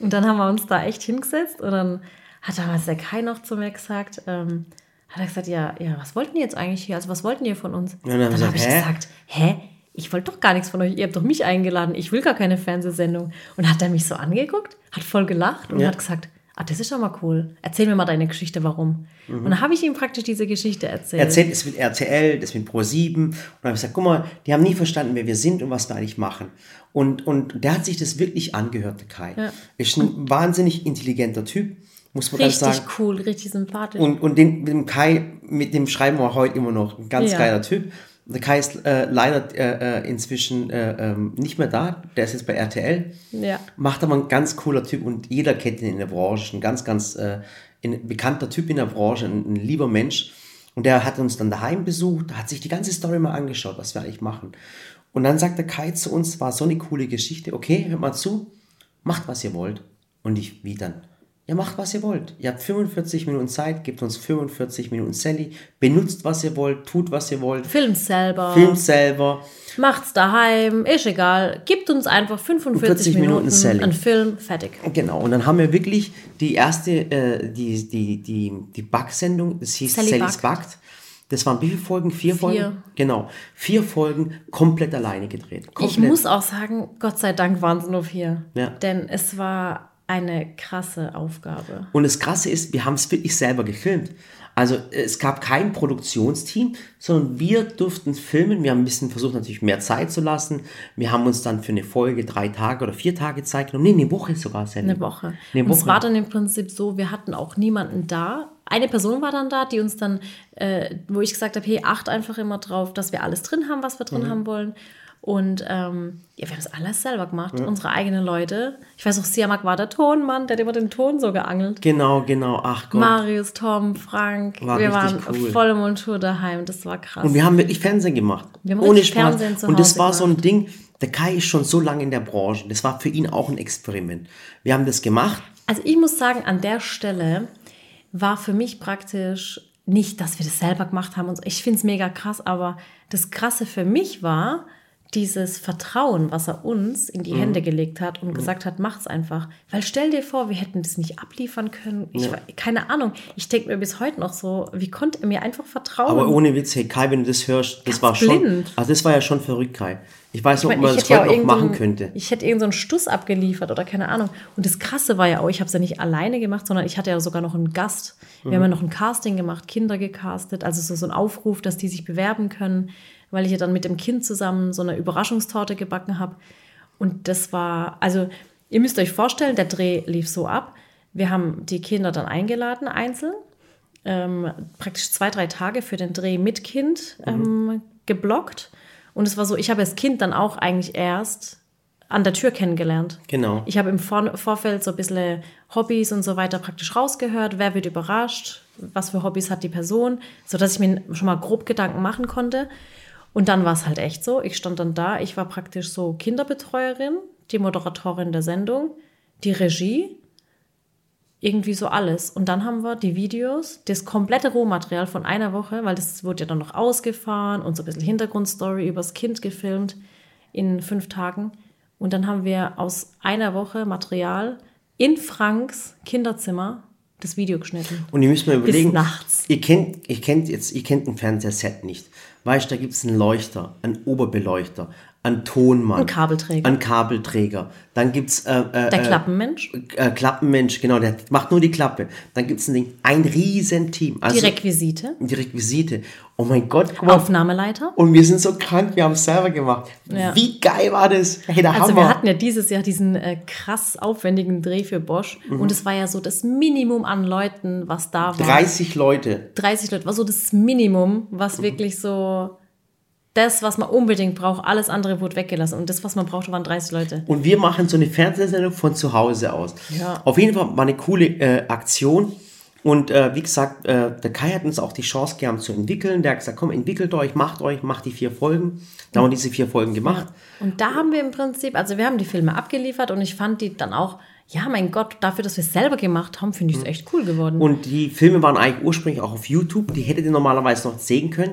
Und dann haben wir uns da echt hingesetzt und dann hat damals der Kai noch zu mir gesagt, ähm, hat er gesagt, ja, ja, was wollten die jetzt eigentlich hier? Also was wollten die von uns? Ja, dann, dann habe ich hä? gesagt, hä? Ich wollte doch gar nichts von euch, ihr habt doch mich eingeladen, ich will gar keine Fernsehsendung. Und hat er mich so angeguckt, hat voll gelacht und ja. hat gesagt, ah, das ist doch mal cool. Erzähl mir mal deine Geschichte, warum. Und dann habe ich ihm praktisch diese Geschichte erzählt. erzählt es mit RTL, das mit Pro7 und dann habe ich gesagt, guck mal, die haben nie verstanden, wer wir sind und was wir eigentlich machen. Und, und der hat sich das wirklich angehört, der Kai. Ja. Ist ein wahnsinnig intelligenter Typ, muss man richtig sagen. cool, richtig sympathisch. Und, und den, mit dem Kai, mit dem schreiben wir heute immer noch. Ein ganz Ja. geiler Typ. Der Kai ist äh, leider äh, äh, inzwischen äh, ähm, nicht mehr da. Der ist jetzt bei RTL. Ja. Macht aber ein ganz cooler Typ und jeder kennt ihn in der Branche. Ein ganz, ganz äh, ein bekannter Typ in der Branche, ein, ein lieber Mensch. Und der hat uns dann daheim besucht, hat sich die ganze Story mal angeschaut, was wir eigentlich machen. Und dann sagt der Kai zu uns, war so eine coole Geschichte, okay, hört mal zu, macht was ihr wollt. Und ich, wie dann? Ja, macht was ihr wollt. Ihr habt 45 Minuten Zeit, gebt uns 45 Minuten Sally, benutzt was ihr wollt, tut was ihr wollt, Filmt selber, filmt selber. macht's daheim, ist egal. Gibt uns einfach 45 40 Minuten Minuten, Sally. einen Film, fertig. Genau, und dann haben wir wirklich die erste, äh, die, die, die, die Backsendung, das hieß Sally Sally's backt. Backt. Das waren wie viele Folgen? Vier, Folgen? Genau. Vier Folgen komplett alleine gedreht. Komplett. Ich muss auch sagen, Gott sei Dank waren es nur vier. Ja. Denn es war eine krasse Aufgabe. Und das Krasse ist, wir haben es wirklich selber gefilmt. Also es gab kein Produktionsteam, sondern wir durften filmen. Wir haben ein bisschen versucht, natürlich mehr Zeit zu lassen. Wir haben uns dann für eine Folge drei Tage oder vier Tage Zeit genommen. Nee, eine Woche sogar. Sally. Eine Woche. Eine Und es Woche. war dann im Prinzip so, wir hatten auch niemanden da. Eine Person war dann da, die uns dann, äh, wo ich gesagt habe, hey, acht einfach immer drauf, dass wir alles drin haben, was wir drin Mhm. haben wollen. Und ähm, ja, wir haben es alles selber gemacht, unsere eigenen Leute. Ich weiß auch, Siamak war der Tonmann, der hat immer den Ton so geangelt. Genau, genau. Ach Gott. Marius, Tom, Frank, War wir waren cool. voll im Montur daheim, das war krass. Und wir haben wirklich Fernsehen gemacht. Wir haben Ohne Spaß. Fernsehen zu und das Hause war so ein Ding, der Kai ist schon so lange in der Branche. Das war für ihn auch ein Experiment. Wir haben das gemacht. Also ich muss sagen, an der Stelle war für mich praktisch nicht, dass wir das selber gemacht haben. Und. Ich finde es mega krass, aber das Krasse für mich war dieses Vertrauen, was er uns in die Mhm. Hände gelegt hat und gesagt hat, macht's einfach. Weil stell dir vor, wir hätten das nicht abliefern können. Ich, war- Keine Ahnung. Ich denke mir bis heute noch so, wie konnte er mir einfach vertrauen? Aber ohne Witz, hey Kai, wenn du das hörst, das war schon. blind. Also das war ja schon verrückt, Kai. Ich weiß nicht, ob Ich man meine, das hätte ja heute auch noch machen könnte. Ich hätte irgendeinen so einen Stuss abgeliefert oder keine Ahnung. Und das Krasse war ja auch, ich habe es ja nicht alleine gemacht, sondern ich hatte ja sogar noch einen Gast. Wir Mhm. haben ja noch ein Casting gemacht, Kinder gecastet, also so, so ein Aufruf, dass die sich bewerben können, weil ich ja dann mit dem Kind zusammen so eine Überraschungstorte gebacken habe. Und das war, also ihr müsst euch vorstellen, der Dreh lief so ab. Wir haben die Kinder dann eingeladen, einzeln ähm, praktisch zwei, drei Tage für den Dreh mit Kind ähm, geblockt. Und es war so, ich habe das Kind dann auch eigentlich erst an der Tür kennengelernt. Genau. Ich habe im Vor Vorfeld so ein bisschen Hobbys und so weiter praktisch rausgehört, wer wird überrascht, was für Hobbys hat die Person, sodass ich mir schon mal grob Gedanken machen konnte. Und dann war es halt echt so, ich stand dann da, ich war praktisch so Kinderbetreuerin, die Moderatorin der Sendung, die Regie, irgendwie so alles. Und dann haben wir die Videos, das komplette Rohmaterial von einer Woche, weil das wurde ja dann noch ausgefahren und so ein bisschen Hintergrundstory übers Kind gefilmt in fünf Tagen. Und dann haben wir aus einer Woche Material in Franks Kinderzimmer das Video geschnitten. Und ihr müsst mal überlegen, nachts. Ihr, kennt, ihr kennt jetzt, ihr kennt ein Fernsehset nicht. Weißt, da gibt es einen Leuchter, einen Oberbeleuchter, einen Tonmann, Ein Kabelträger. einen Kabelträger. Dann gibt es äh, äh, Der äh, Klappenmensch, äh, Klappenmensch, genau, der macht nur die Klappe. Dann gibt es ein Ding, ein Riesenteam. Also die Requisite, die Requisite. Oh mein Gott, guck mal. Aufnahmeleiter. Und wir sind so krank, wir haben es selber gemacht. Ja. Wie geil war das? Hey, der Also Hammer. wir hatten ja dieses Jahr diesen äh, krass aufwendigen Dreh für Bosch Mhm. und es war ja so das Minimum an Leuten, was da war. 30 Leute. 30 Leute war so das Minimum, was wirklich so das, was man unbedingt braucht. Alles andere wurde weggelassen und das, was man brauchte, waren 30 Leute. Und wir machen so eine Fernsehsendung von zu Hause aus. Ja. Auf jeden Fall war eine coole äh, Aktion. Und äh, wie gesagt, äh, der Kai hat uns auch die Chance gegeben zu entwickeln. Der hat gesagt, komm, entwickelt euch, macht euch, macht die vier Folgen. Da haben wir diese vier Folgen gemacht. Und da haben wir im Prinzip, also wir haben die Filme abgeliefert und ich fand die dann auch, ja, mein Gott, dafür, dass wir es selber gemacht haben, finde ich es echt cool geworden. Und die Filme waren eigentlich ursprünglich auch auf YouTube. Die hättet ihr normalerweise noch sehen können.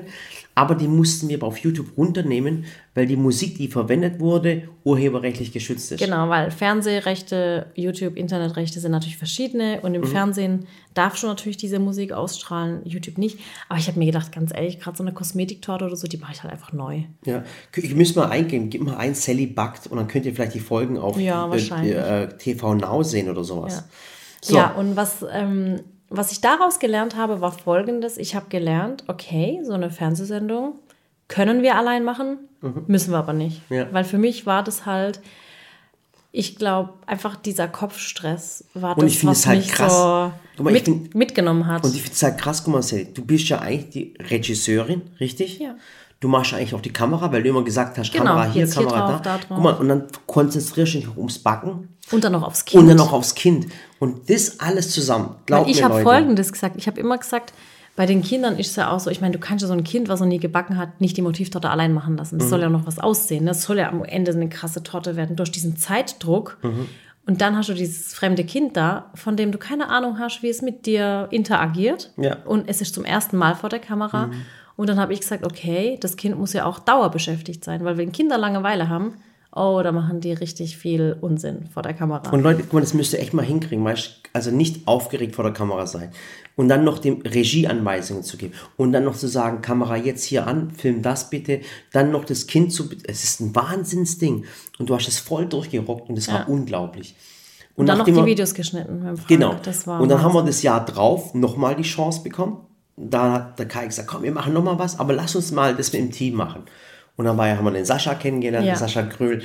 Aber die mussten wir aber auf YouTube runternehmen, weil die Musik, die verwendet wurde, urheberrechtlich geschützt ist. Genau, weil Fernsehrechte, YouTube, Internetrechte sind natürlich verschiedene und im Mhm. Fernsehen darfst du natürlich diese Musik ausstrahlen, YouTube nicht. Aber ich habe mir gedacht, ganz ehrlich, gerade so eine Kosmetiktorte oder so, die mache ich halt einfach neu. Ja, ich müsste mal eingeben, gib mal ein Sally backt und dann könnt ihr vielleicht die Folgen auf Ja, wahrscheinlich. äh, TV Now sehen oder sowas. Ja. So. Ja, und was, ähm, was ich daraus gelernt habe, war folgendes. Ich habe gelernt, okay, so eine Fernsehsendung können wir allein machen, müssen wir aber nicht. Mhm. Ja. Weil für mich war das halt, ich glaube, einfach dieser Kopfstress war Und das, was halt mich krass. so mal, mit, find- mitgenommen hat. Und ich finde es halt krass, guck mal, Sally, du bist ja eigentlich die Regisseurin, richtig? Ja. Du machst eigentlich auch die Kamera, weil du immer gesagt hast, Genau, Kamera hier, jetzt hier Kamera drauf, da. da. Guck mal, und dann konzentrierst du dich auch ums Backen und dann noch aufs Kind. und dann noch aufs Kind. Und das alles zusammen, glaub Weil ich habe. Folgendes gesagt. Ich habe immer gesagt, bei den Kindern ist es ja auch so, ich meine, du kannst ja so ein Kind, was noch nie gebacken hat, nicht die Motivtorte allein machen lassen. Das soll ja noch was aussehen. Das soll ja am Ende eine krasse Torte werden durch diesen Zeitdruck. Und dann hast du dieses fremde Kind da, von dem du keine Ahnung hast, wie es mit dir interagiert. Ja. Und es ist zum ersten Mal vor der Kamera. Und dann habe ich gesagt, okay, das Kind muss ja auch dauerbeschäftigt sein, weil wenn Kinder Langeweile haben, oh, da machen die richtig viel Unsinn vor der Kamera. Und Leute, guck mal, das müsst ihr echt mal hinkriegen. Also nicht aufgeregt vor der Kamera sein. Und dann noch dem Regieanweisungen zu geben. Und dann noch zu sagen, Kamera jetzt hier an, film das bitte. Dann noch das Kind zu... Es ist ein Wahnsinnsding. Und du hast es voll durchgerockt und es war unglaublich. und dann noch die wir- Videos geschnitten. Frank. Genau. Das war und dann haben wir Wahnsinn. das Jahr drauf nochmal die Chance bekommen. Da hat der Kai gesagt, komm, wir machen nochmal was, aber lass uns mal das mit dem Team machen. Und dann war ja, haben wir den Sascha kennengelernt, Ja. den Sascha Gröhl.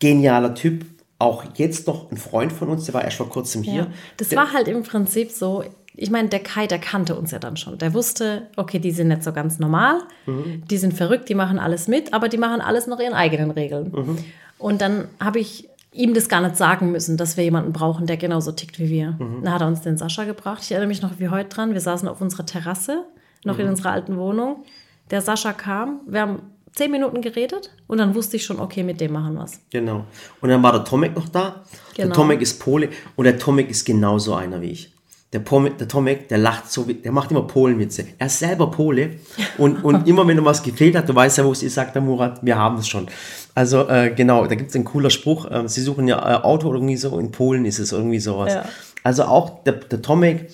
Genialer Typ. Auch jetzt noch ein Freund von uns, der war erst vor kurzem hier. Ja. Das der, war halt im Prinzip so, ich meine, der Kai, der kannte uns ja dann schon. Der wusste, okay, die sind nicht so ganz normal, Mhm. die sind verrückt, die machen alles mit, aber die machen alles nach ihren eigenen Regeln. Mhm. Und dann habe ich ihm das gar nicht sagen müssen, dass wir jemanden brauchen, der genauso tickt wie wir. Mhm. Dann hat er uns den Sascha gebracht. Ich erinnere mich noch wie heute dran. Wir saßen auf unserer Terrasse, noch Mhm. in unserer alten Wohnung. Der Sascha kam, wir haben zehn Minuten geredet und dann wusste ich schon, okay, mit dem machen wir es. Genau. Und dann war der Tomek noch da. Der Genau. Tomek ist Pole und der Tomek ist genauso einer wie ich. Der, Pome, der Tomek, der lacht so, wie, der macht immer Polenwitze. Er ist selber Pole [laughs] und, und immer wenn er was gefehlt hat, du weißt ja, wo es ist, sagt der Murat, wir haben es schon. Also äh, genau, da gibt es einen cooler Spruch, äh, sie suchen ja äh, Auto oder irgendwie so, in Polen ist es irgendwie sowas. Ja. Also auch der, der Tomek,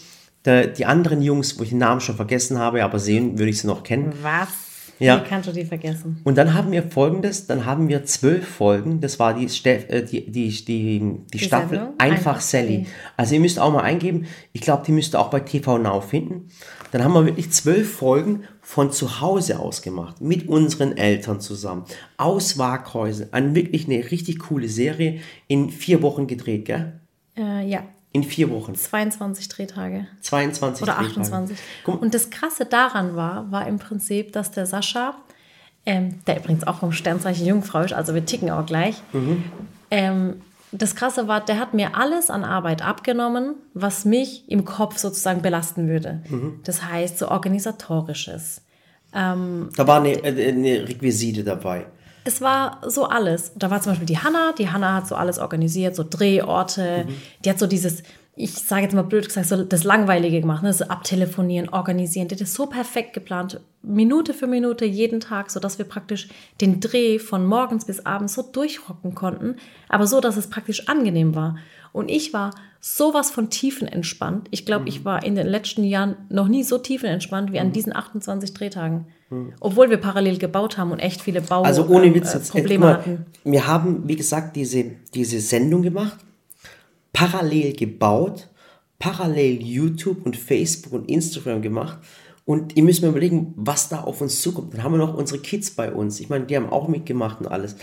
der, die anderen Jungs, wo ich den Namen schon vergessen habe, aber sehen würde ich sie noch kennen. Was? Ja. Wie kannst du die vergessen? Und dann haben wir folgendes, dann haben wir zwölf Folgen, das war die, äh, die, die, die, die, Staffel Sendung? Einfach, Sally. Also ihr müsst auch mal eingeben, ich glaube, die müsst ihr auch bei TV Now finden. Dann haben wir wirklich zwölf Folgen von zu Hause aus gemacht, mit unseren Eltern zusammen, aus Waghäusel. Eine wirklich eine richtig coole Serie, in vier Wochen gedreht, gell? Äh, ja, In vier Wochen, 22 Drehtage. 22 Oder Drehtage. 28. Guck, Und das Krasse daran war, war im Prinzip, dass der Sascha, ähm, der übrigens auch vom Sternzeichen Jungfrau ist, also wir ticken auch gleich, ähm, das Krasse war, der hat mir alles an Arbeit abgenommen, was mich im Kopf sozusagen belasten würde. Das heißt, so organisatorisches. da war eine, äh, eine Requisite dabei. Es war so alles. Da war zum Beispiel die Hanna. Die Hanna hat so alles organisiert, so Drehorte. Die hat so dieses, ich sage jetzt mal blöd gesagt, so das Langweilige gemacht. Ne? So abtelefonieren, organisieren. Das so perfekt geplant. Minute für Minute, jeden Tag, sodass wir praktisch den Dreh von morgens bis abends so durchrocken konnten. Aber so, dass es praktisch angenehm war. Und ich war sowas von tiefenentspannt. Ich glaube, ich war in den letzten Jahren noch nie so tiefenentspannt wie an diesen 28 Drehtagen. Obwohl wir parallel gebaut haben und echt viele Bau Also ohne ähm, Witz äh, jetzt. Probleme guck mal, hatten. Wir haben, wie gesagt, diese, diese Sendung gemacht, parallel gebaut, parallel YouTube und Facebook und Instagram gemacht. Und ihr müsst mal überlegen, was da auf uns zukommt. Dann haben wir noch unsere Kids bei uns. Ich meine, die haben auch mitgemacht und alles.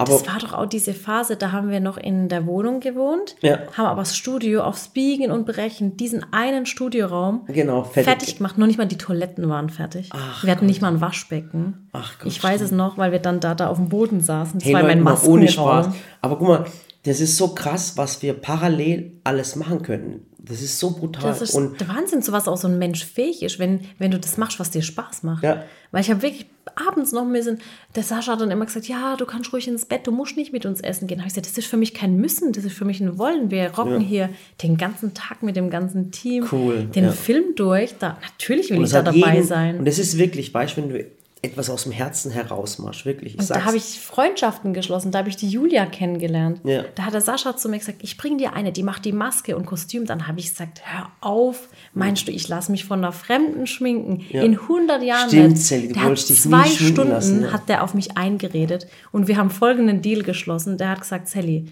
Aber Das war doch auch diese Phase, da haben wir noch in der Wohnung gewohnt, Ja. haben aber das Studio aufs Biegen und Brechen, diesen einen Studioraum Genau, fertig. fertig, gemacht. Noch nicht mal die Toiletten waren fertig. Ach wir hatten nicht mal ein Waschbecken. Ach Gott, ich weiß es noch, weil wir dann da, da auf dem Boden saßen. Das hey, war Leute, mein mal ohne Spaß. Aber guck mal, das ist so krass, was wir parallel alles machen können. Das ist so brutal. Das ist und der Wahnsinn, zu was auch so ein Mensch fähig ist, wenn, wenn du das machst, was dir Spaß macht. Ja. Weil ich habe wirklich abends noch ein bisschen, der Sascha hat dann immer gesagt, ja, du kannst ruhig ins Bett, du musst nicht mit uns essen gehen. Da habe ich gesagt, das ist für mich kein Müssen, das ist für mich ein Wollen. Wir rocken hier den ganzen Tag mit dem ganzen Team Cool, den ja. Film durch. Da, natürlich will Und ich da dabei jeden, sein. Und das ist wirklich, weißt du, wenn du etwas aus dem Herzen heraus machst, wirklich. Ich Und da habe ich Freundschaften geschlossen, da habe ich die Julia kennengelernt. Ja. Da hat der Sascha zu mir gesagt, ich bringe dir eine, die macht die Maske und Kostüm. Dann habe ich gesagt, hör auf, meinst du, ich lasse mich von einer Fremden schminken? Ja. In 100 Jahren Stimmt. Sally, der hat zwei Stunden lassen, ja. hat der auf mich eingeredet und wir haben folgenden Deal geschlossen. Der hat gesagt, Sally,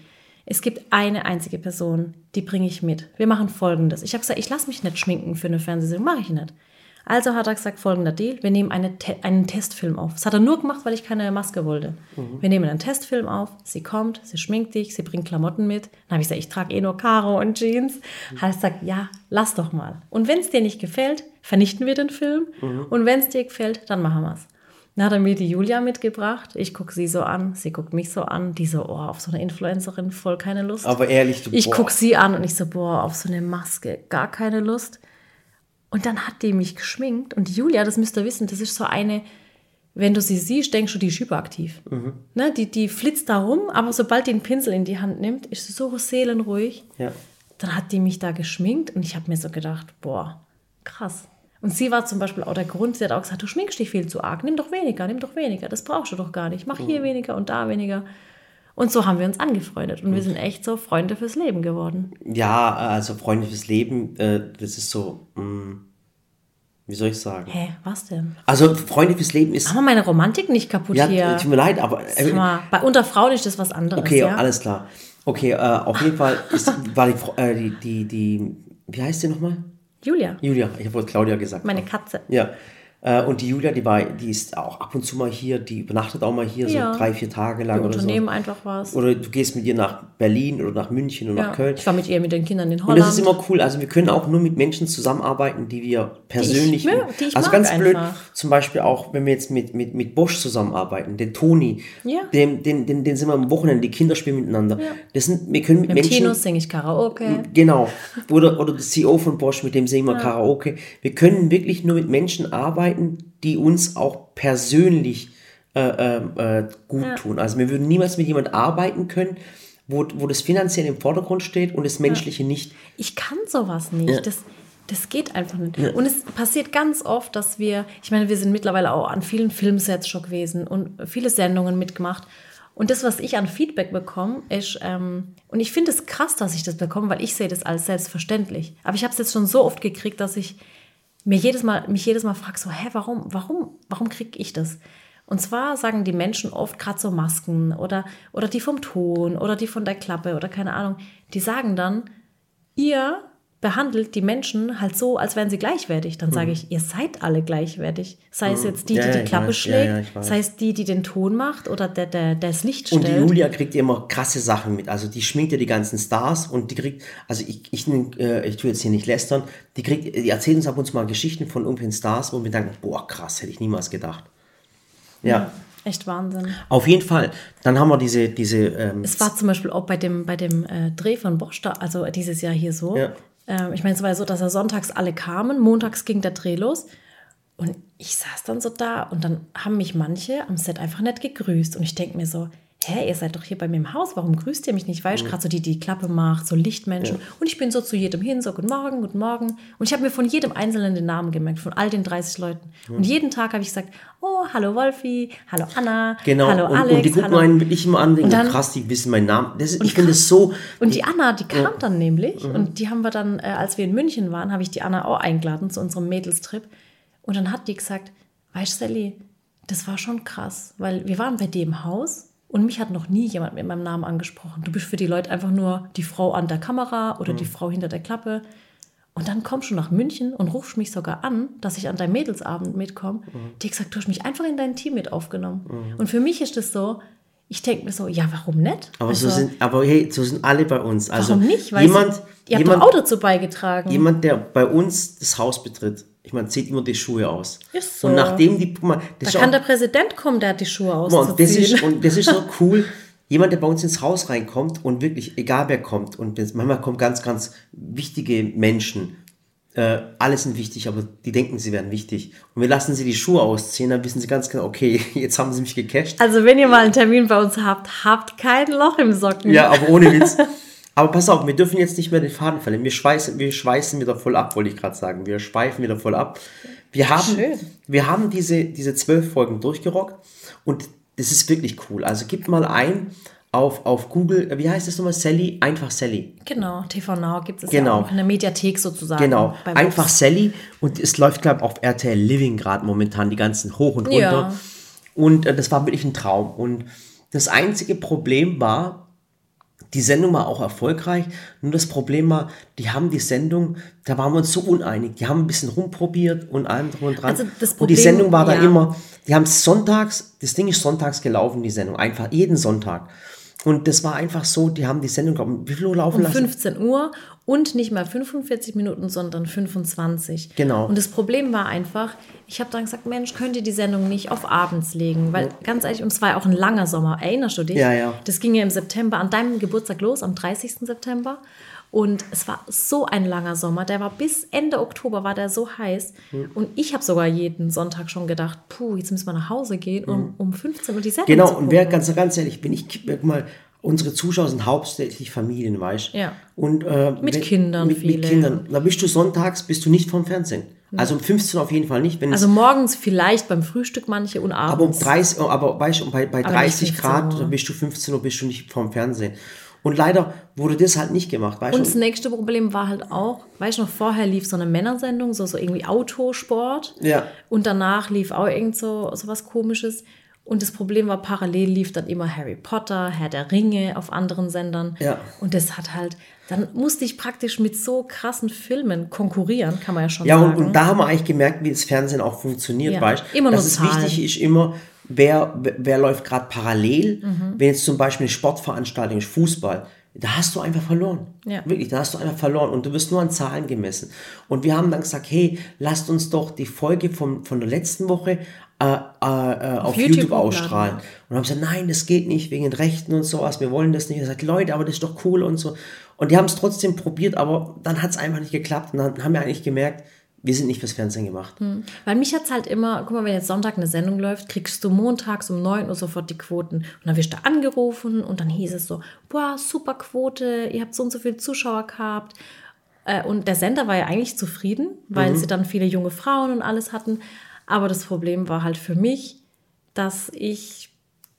es gibt eine einzige Person, die bringe ich mit. Wir machen folgendes. Ich habe gesagt, ich lasse mich nicht schminken für eine Fernsehsendung, mache ich nicht. Also hat er gesagt, folgender Deal, wir nehmen eine Te einen Testfilm auf. Das hat er nur gemacht, weil ich keine Maske wollte. Mhm. Wir nehmen einen Testfilm auf, sie kommt, sie schminkt dich, sie bringt Klamotten mit. Dann habe ich gesagt, ich trage eh nur Karo und Jeans. Mhm. Hat er gesagt, ja, lass doch mal. Und wenn es dir nicht gefällt, vernichten wir den Film. Mhm. Und wenn es dir gefällt, dann machen wir es. Dann hat er mir die Julia mitgebracht. Ich gucke sie so an, sie guckt mich so an. Die so, oh, auf so eine Influencerin voll keine Lust. Aber ehrlich, du Ich gucke sie an und ich so, boah, auf so eine Maske gar keine Lust. Und dann hat die mich geschminkt. Und Julia, das müsst ihr wissen, das ist so eine, wenn du sie siehst, denkst du, die ist hyperaktiv. Mhm. Ne, die, die flitzt da rum, aber sobald die einen Pinsel in die Hand nimmt, ist sie so seelenruhig. Ja. Dann hat die mich da geschminkt und ich habe mir so gedacht, boah, krass. Und sie war zum Beispiel auch der Grund, sie hat auch gesagt, du schminkst dich viel zu arg, nimm doch weniger, nimm doch weniger, das brauchst du doch gar nicht. Mach hier mhm. weniger und da weniger. Und so haben wir uns angefreundet und wir sind echt so Freunde fürs Leben geworden. Ja, also Freunde fürs Leben, äh, das ist so, mh, mm, wie soll ich sagen? Hä, was denn? Also Freunde fürs Leben ist. Haben wir meine Romantik nicht kaputt ja, hier? Tut mir leid, aber. Äh, mal, bei unter Frauen ist das was anderes. Okay, ja? alles klar. Okay, äh, auf jeden Fall ist, war die, äh, die, die, die, wie heißt sie nochmal? Julia. Julia, ich habe wohl Claudia gesagt. Meine Katze. Ja. Äh, und die Julia, die war, die ist auch ab und zu mal hier, die übernachtet auch mal hier, ja. so drei, vier Tage lang. Wir oder unternehmen so. einfach was. Oder du gehst mit ihr nach Berlin oder nach München oder ja. nach Köln. Ich war mit ihr mit den Kindern in Holland. Und das ist immer cool. Also wir können auch nur mit Menschen zusammenarbeiten, die wir persönlich. Die ich, die ich also ganz blöd, einfach. zum Beispiel auch, wenn wir jetzt mit, mit, mit Bosch zusammenarbeiten, den Toni, ja. den, den, den, den sind wir am Wochenende, die Kinder spielen miteinander. Ja. Das sind, wir können mit, mit Menschen. Tino singe ich Karaoke. Genau. Oder, oder der CEO von Bosch, mit dem singen wir. Karaoke. Wir können wirklich nur mit Menschen arbeiten, die uns auch persönlich äh, äh, äh, gut ja. tun. Also wir würden niemals mit jemand arbeiten können, wo, wo das finanziell im Vordergrund steht und das Menschliche ja. nicht. Ich kann sowas nicht. Ja. Das, das geht einfach nicht. Und es passiert ganz oft, dass wir, ich meine, wir sind mittlerweile auch an vielen Filmsets schon gewesen und viele Sendungen mitgemacht. Und das, was ich an Feedback bekomme, ist, ähm, und ich finde es krass, dass ich das bekomme, weil ich sehe das als selbstverständlich. Aber ich habe es jetzt schon so oft gekriegt, dass ich mir jedes Mal, mich jedes Mal frage, so, hä, warum, warum, warum kriege ich das? Und zwar sagen die Menschen oft gerade so Masken oder, oder die vom Ton oder die von der Klappe oder keine Ahnung, die sagen dann, ihr behandelt die Menschen halt so, als wären sie gleichwertig. Dann sage mhm. ich, ihr seid alle gleichwertig. Sei es mhm. jetzt die, die ja, die Klappe weiß, schlägt, ja, sei es die, die den Ton macht oder der, der, der das Licht stellt. Und die Julia kriegt immer krasse Sachen mit. Also die schminkt ja die ganzen Stars und die kriegt, also ich, ich, äh, ich tue jetzt hier nicht lästern, die kriegt, die erzählt uns ab und zu mal Geschichten von irgendwelchen Stars, wo wir denken, boah, krass, hätte ich niemals gedacht. Ja. ja. Echt Wahnsinn. Auf jeden Fall. Dann haben wir diese. diese ähm, es war zum Beispiel auch bei dem, bei dem äh, Dreh von Bosch, da, also dieses Jahr hier so. Ja. Ähm, ich meine, es war so, dass er sonntags alle kamen, montags ging der Dreh los. Und ich saß dann so da und dann haben mich manche am Set einfach nicht gegrüßt. Und ich denke mir so, hä, ihr seid doch hier bei mir im Haus, warum grüßt ihr mich nicht? Weil ich mhm. gerade so die, die Klappe macht, so Lichtmenschen. Ja. Und ich bin so zu jedem hin, so guten Morgen, guten Morgen. Und ich habe mir von jedem Einzelnen den Namen gemerkt, von all den 30 Leuten. Mhm. Und jeden Tag habe ich gesagt, oh, hallo Wolfi, hallo Anna, genau. hallo und, Alex. Und die gucken hallo. einen wirklich immer an, denken, dann, krass, die wissen meinen Namen. Das, ich finde es so... Und die Anna, die kam ja. dann nämlich, mhm. und die haben wir dann, äh, als wir in München waren, habe ich die Anna auch eingeladen zu unserem Mädelstrip. Und dann hat die gesagt, weißt du, Sally, das war schon krass, weil wir waren bei dem Haus und mich hat noch nie jemand mit meinem Namen angesprochen. Du bist für die Leute einfach nur die Frau an der Kamera oder mhm. die Frau hinter der Klappe. Und dann kommst du nach München und rufst mich sogar an, dass ich an deinem Mädelsabend mitkomme. Mhm. Die gesagt, du hast mich einfach in dein Team mit aufgenommen. Mhm. Und für mich ist das so, ich denke mir so, ja, warum nicht? Aber, also, so sind, aber hey, so sind alle bei uns. Also warum nicht? Weil jemand, ihr jemand, habt auch dazu beigetragen. Jemand, der bei uns das Haus betritt, ich meine, zieht immer die Schuhe aus. Ist so. Und nachdem die. Mal, da kann auch, der Präsident kommen, der hat die Schuhe aus. Und das ist, und das ist so [laughs] cool. Jemand, der bei uns ins Haus reinkommt und wirklich, egal wer kommt, und manchmal kommen ganz, ganz wichtige Menschen. Äh, alle sind wichtig, aber die denken, sie wären wichtig. Und wir lassen sie die Schuhe ausziehen, dann wissen sie ganz genau, okay, [laughs] jetzt haben sie mich gecasht. Also, wenn ihr mal einen Termin bei uns habt, habt kein Loch im Socken. Ja, aber ohne Witz. [laughs] Aber pass auf, wir dürfen jetzt nicht mehr den Faden verlieren. Wir schweißen, wir schweißen wieder voll ab, wollte ich gerade sagen. Wir schweifen wieder voll ab. Wir haben, Schön. wir haben diese, diese zwölf Folgen durchgerockt und das ist wirklich cool. Also gib mal ein auf, auf Google, wie heißt das nochmal? Sally? Einfach Sally. Genau, TV Now gibt es genau. ja auch in der Mediathek sozusagen. Genau, einfach Sally und es läuft, glaube ich, auf RTL Living gerade momentan, die ganzen hoch und runter. Ja. Und äh, das war wirklich ein Traum. Und das einzige Problem war, Die Sendung war auch erfolgreich, nur das Problem war, die haben die Sendung, da waren wir uns so uneinig, die haben ein bisschen rumprobiert und allem drum und dran. Also das und die Problem- Sendung war da ja. immer, die haben sonntags, das Ding ist sonntags gelaufen, die Sendung, einfach jeden Sonntag. Und das war einfach so, die haben die Sendung, glaub, wie viel Uhr laufen um lassen? 15 Uhr und nicht mal 45 Minuten, sondern 25. Genau. Und das Problem war einfach, ich habe dann gesagt, Mensch, könnt ihr die Sendung nicht auf abends legen? Weil ganz ehrlich, und es war ja auch ein langer Sommer. Erinnerst du dich? Ja, ja. Das ging ja im September, an deinem Geburtstag los, am 30. September. Und es war so ein langer Sommer. Der war bis Ende Oktober war der so heiß. Hm. Und ich habe sogar jeden Sonntag schon gedacht, puh, jetzt müssen wir nach Hause gehen, um, um 15 Uhr die Sendung Hm. Genau, zu und wer ganz, ganz ehrlich, wenn ich guck mal, unsere Zuschauer sind hauptsächlich Familien, weißt du? Ja. Und, äh, Mit wenn- Kindern Mit, viele. mit Kindern. Da bist du sonntags, bist du nicht vom Fernsehen. Also um 15 Uhr auf jeden Fall nicht. Also morgens vielleicht beim Frühstück manche und abends. Aber um 30, Uhr- aber weißt du, bei, bei Aber 30 nicht 15 Grad, Uhr. dann bist du 15 Uhr, bist du nicht vorm Fernsehen. Und leider wurde das halt nicht gemacht, weißt Und das nächste Problem war halt auch, weißt du noch, vorher lief so eine Männersendung, so, so irgendwie Autosport. Ja. Und danach lief auch irgend so, so was komisches. Und das Problem war, parallel lief dann immer Harry Potter, Herr der Ringe auf anderen Sendern. Ja. Und das hat halt, dann musste ich praktisch mit so krassen Filmen konkurrieren, kann man ja schon Ja, und, sagen. und da haben wir eigentlich gemerkt, wie das Fernsehen auch funktioniert, Ja, weißt du? Dass es wichtig ist immer, wer, wer, läuft gerade parallel. Mhm. Wenn jetzt zum Beispiel eine Sportveranstaltung ist, Fußball, da hast du einfach verloren. Ja. Wirklich, da hast du einfach verloren und du wirst nur an Zahlen gemessen. Und wir haben dann gesagt, hey, lasst uns doch die Folge von, von der letzten Woche äh, äh, äh, auf, YouTube YouTube, hochladen, ausstrahlen. ja. Und haben gesagt, nein, das geht nicht, wegen den Rechten und sowas, wir wollen das nicht. Und er sagt, Leute, aber das ist doch cool und so. Und die haben es trotzdem probiert, aber dann hat es einfach nicht geklappt. Und dann haben wir eigentlich gemerkt, wir sind nicht fürs Fernsehen gemacht. Weil mich hat es halt immer, guck mal, wenn jetzt Sonntag eine Sendung läuft, kriegst du montags um 9 Uhr sofort die Quoten. Und dann wirst du angerufen und dann hieß es so, boah, super Quote, ihr habt so und so viele Zuschauer gehabt. Äh, Und der Sender war ja eigentlich zufrieden, weil sie dann viele junge Frauen und alles hatten. Aber das Problem war halt für mich, dass ich,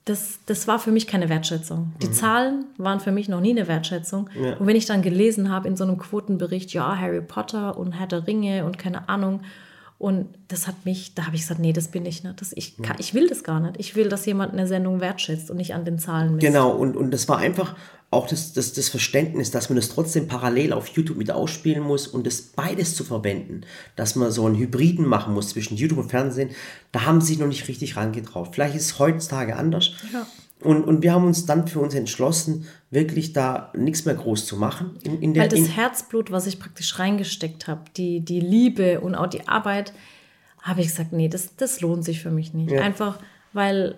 das, das war für mich keine Wertschätzung. Die Zahlen waren für mich noch nie eine Wertschätzung. Und wenn ich dann gelesen habe in so einem Quotenbericht, ja, Harry Potter und Herr der Ringe und keine Ahnung, und das hat mich, da habe ich gesagt, nee, das bin ich nicht. Das, ich, kann, ich will das gar nicht. Ich will, dass jemand eine Sendung wertschätzt und nicht an den Zahlen misst. Genau, und, und das war einfach auch das, das, das Verständnis, dass man das trotzdem parallel auf YouTube mit ausspielen muss und das beides zu verwenden, dass man so einen Hybriden machen muss zwischen YouTube und Fernsehen, da haben sie sich noch nicht richtig rangetraut. Vielleicht ist es heutzutage anders. Ja. Und, und wir haben uns dann für uns entschlossen, wirklich da nichts mehr groß zu machen. In, in der, Weil das Herzblut, was ich praktisch reingesteckt habe, die, die Liebe und auch die Arbeit, habe ich gesagt, nee, das, das lohnt sich für mich nicht. Ja. Einfach, weil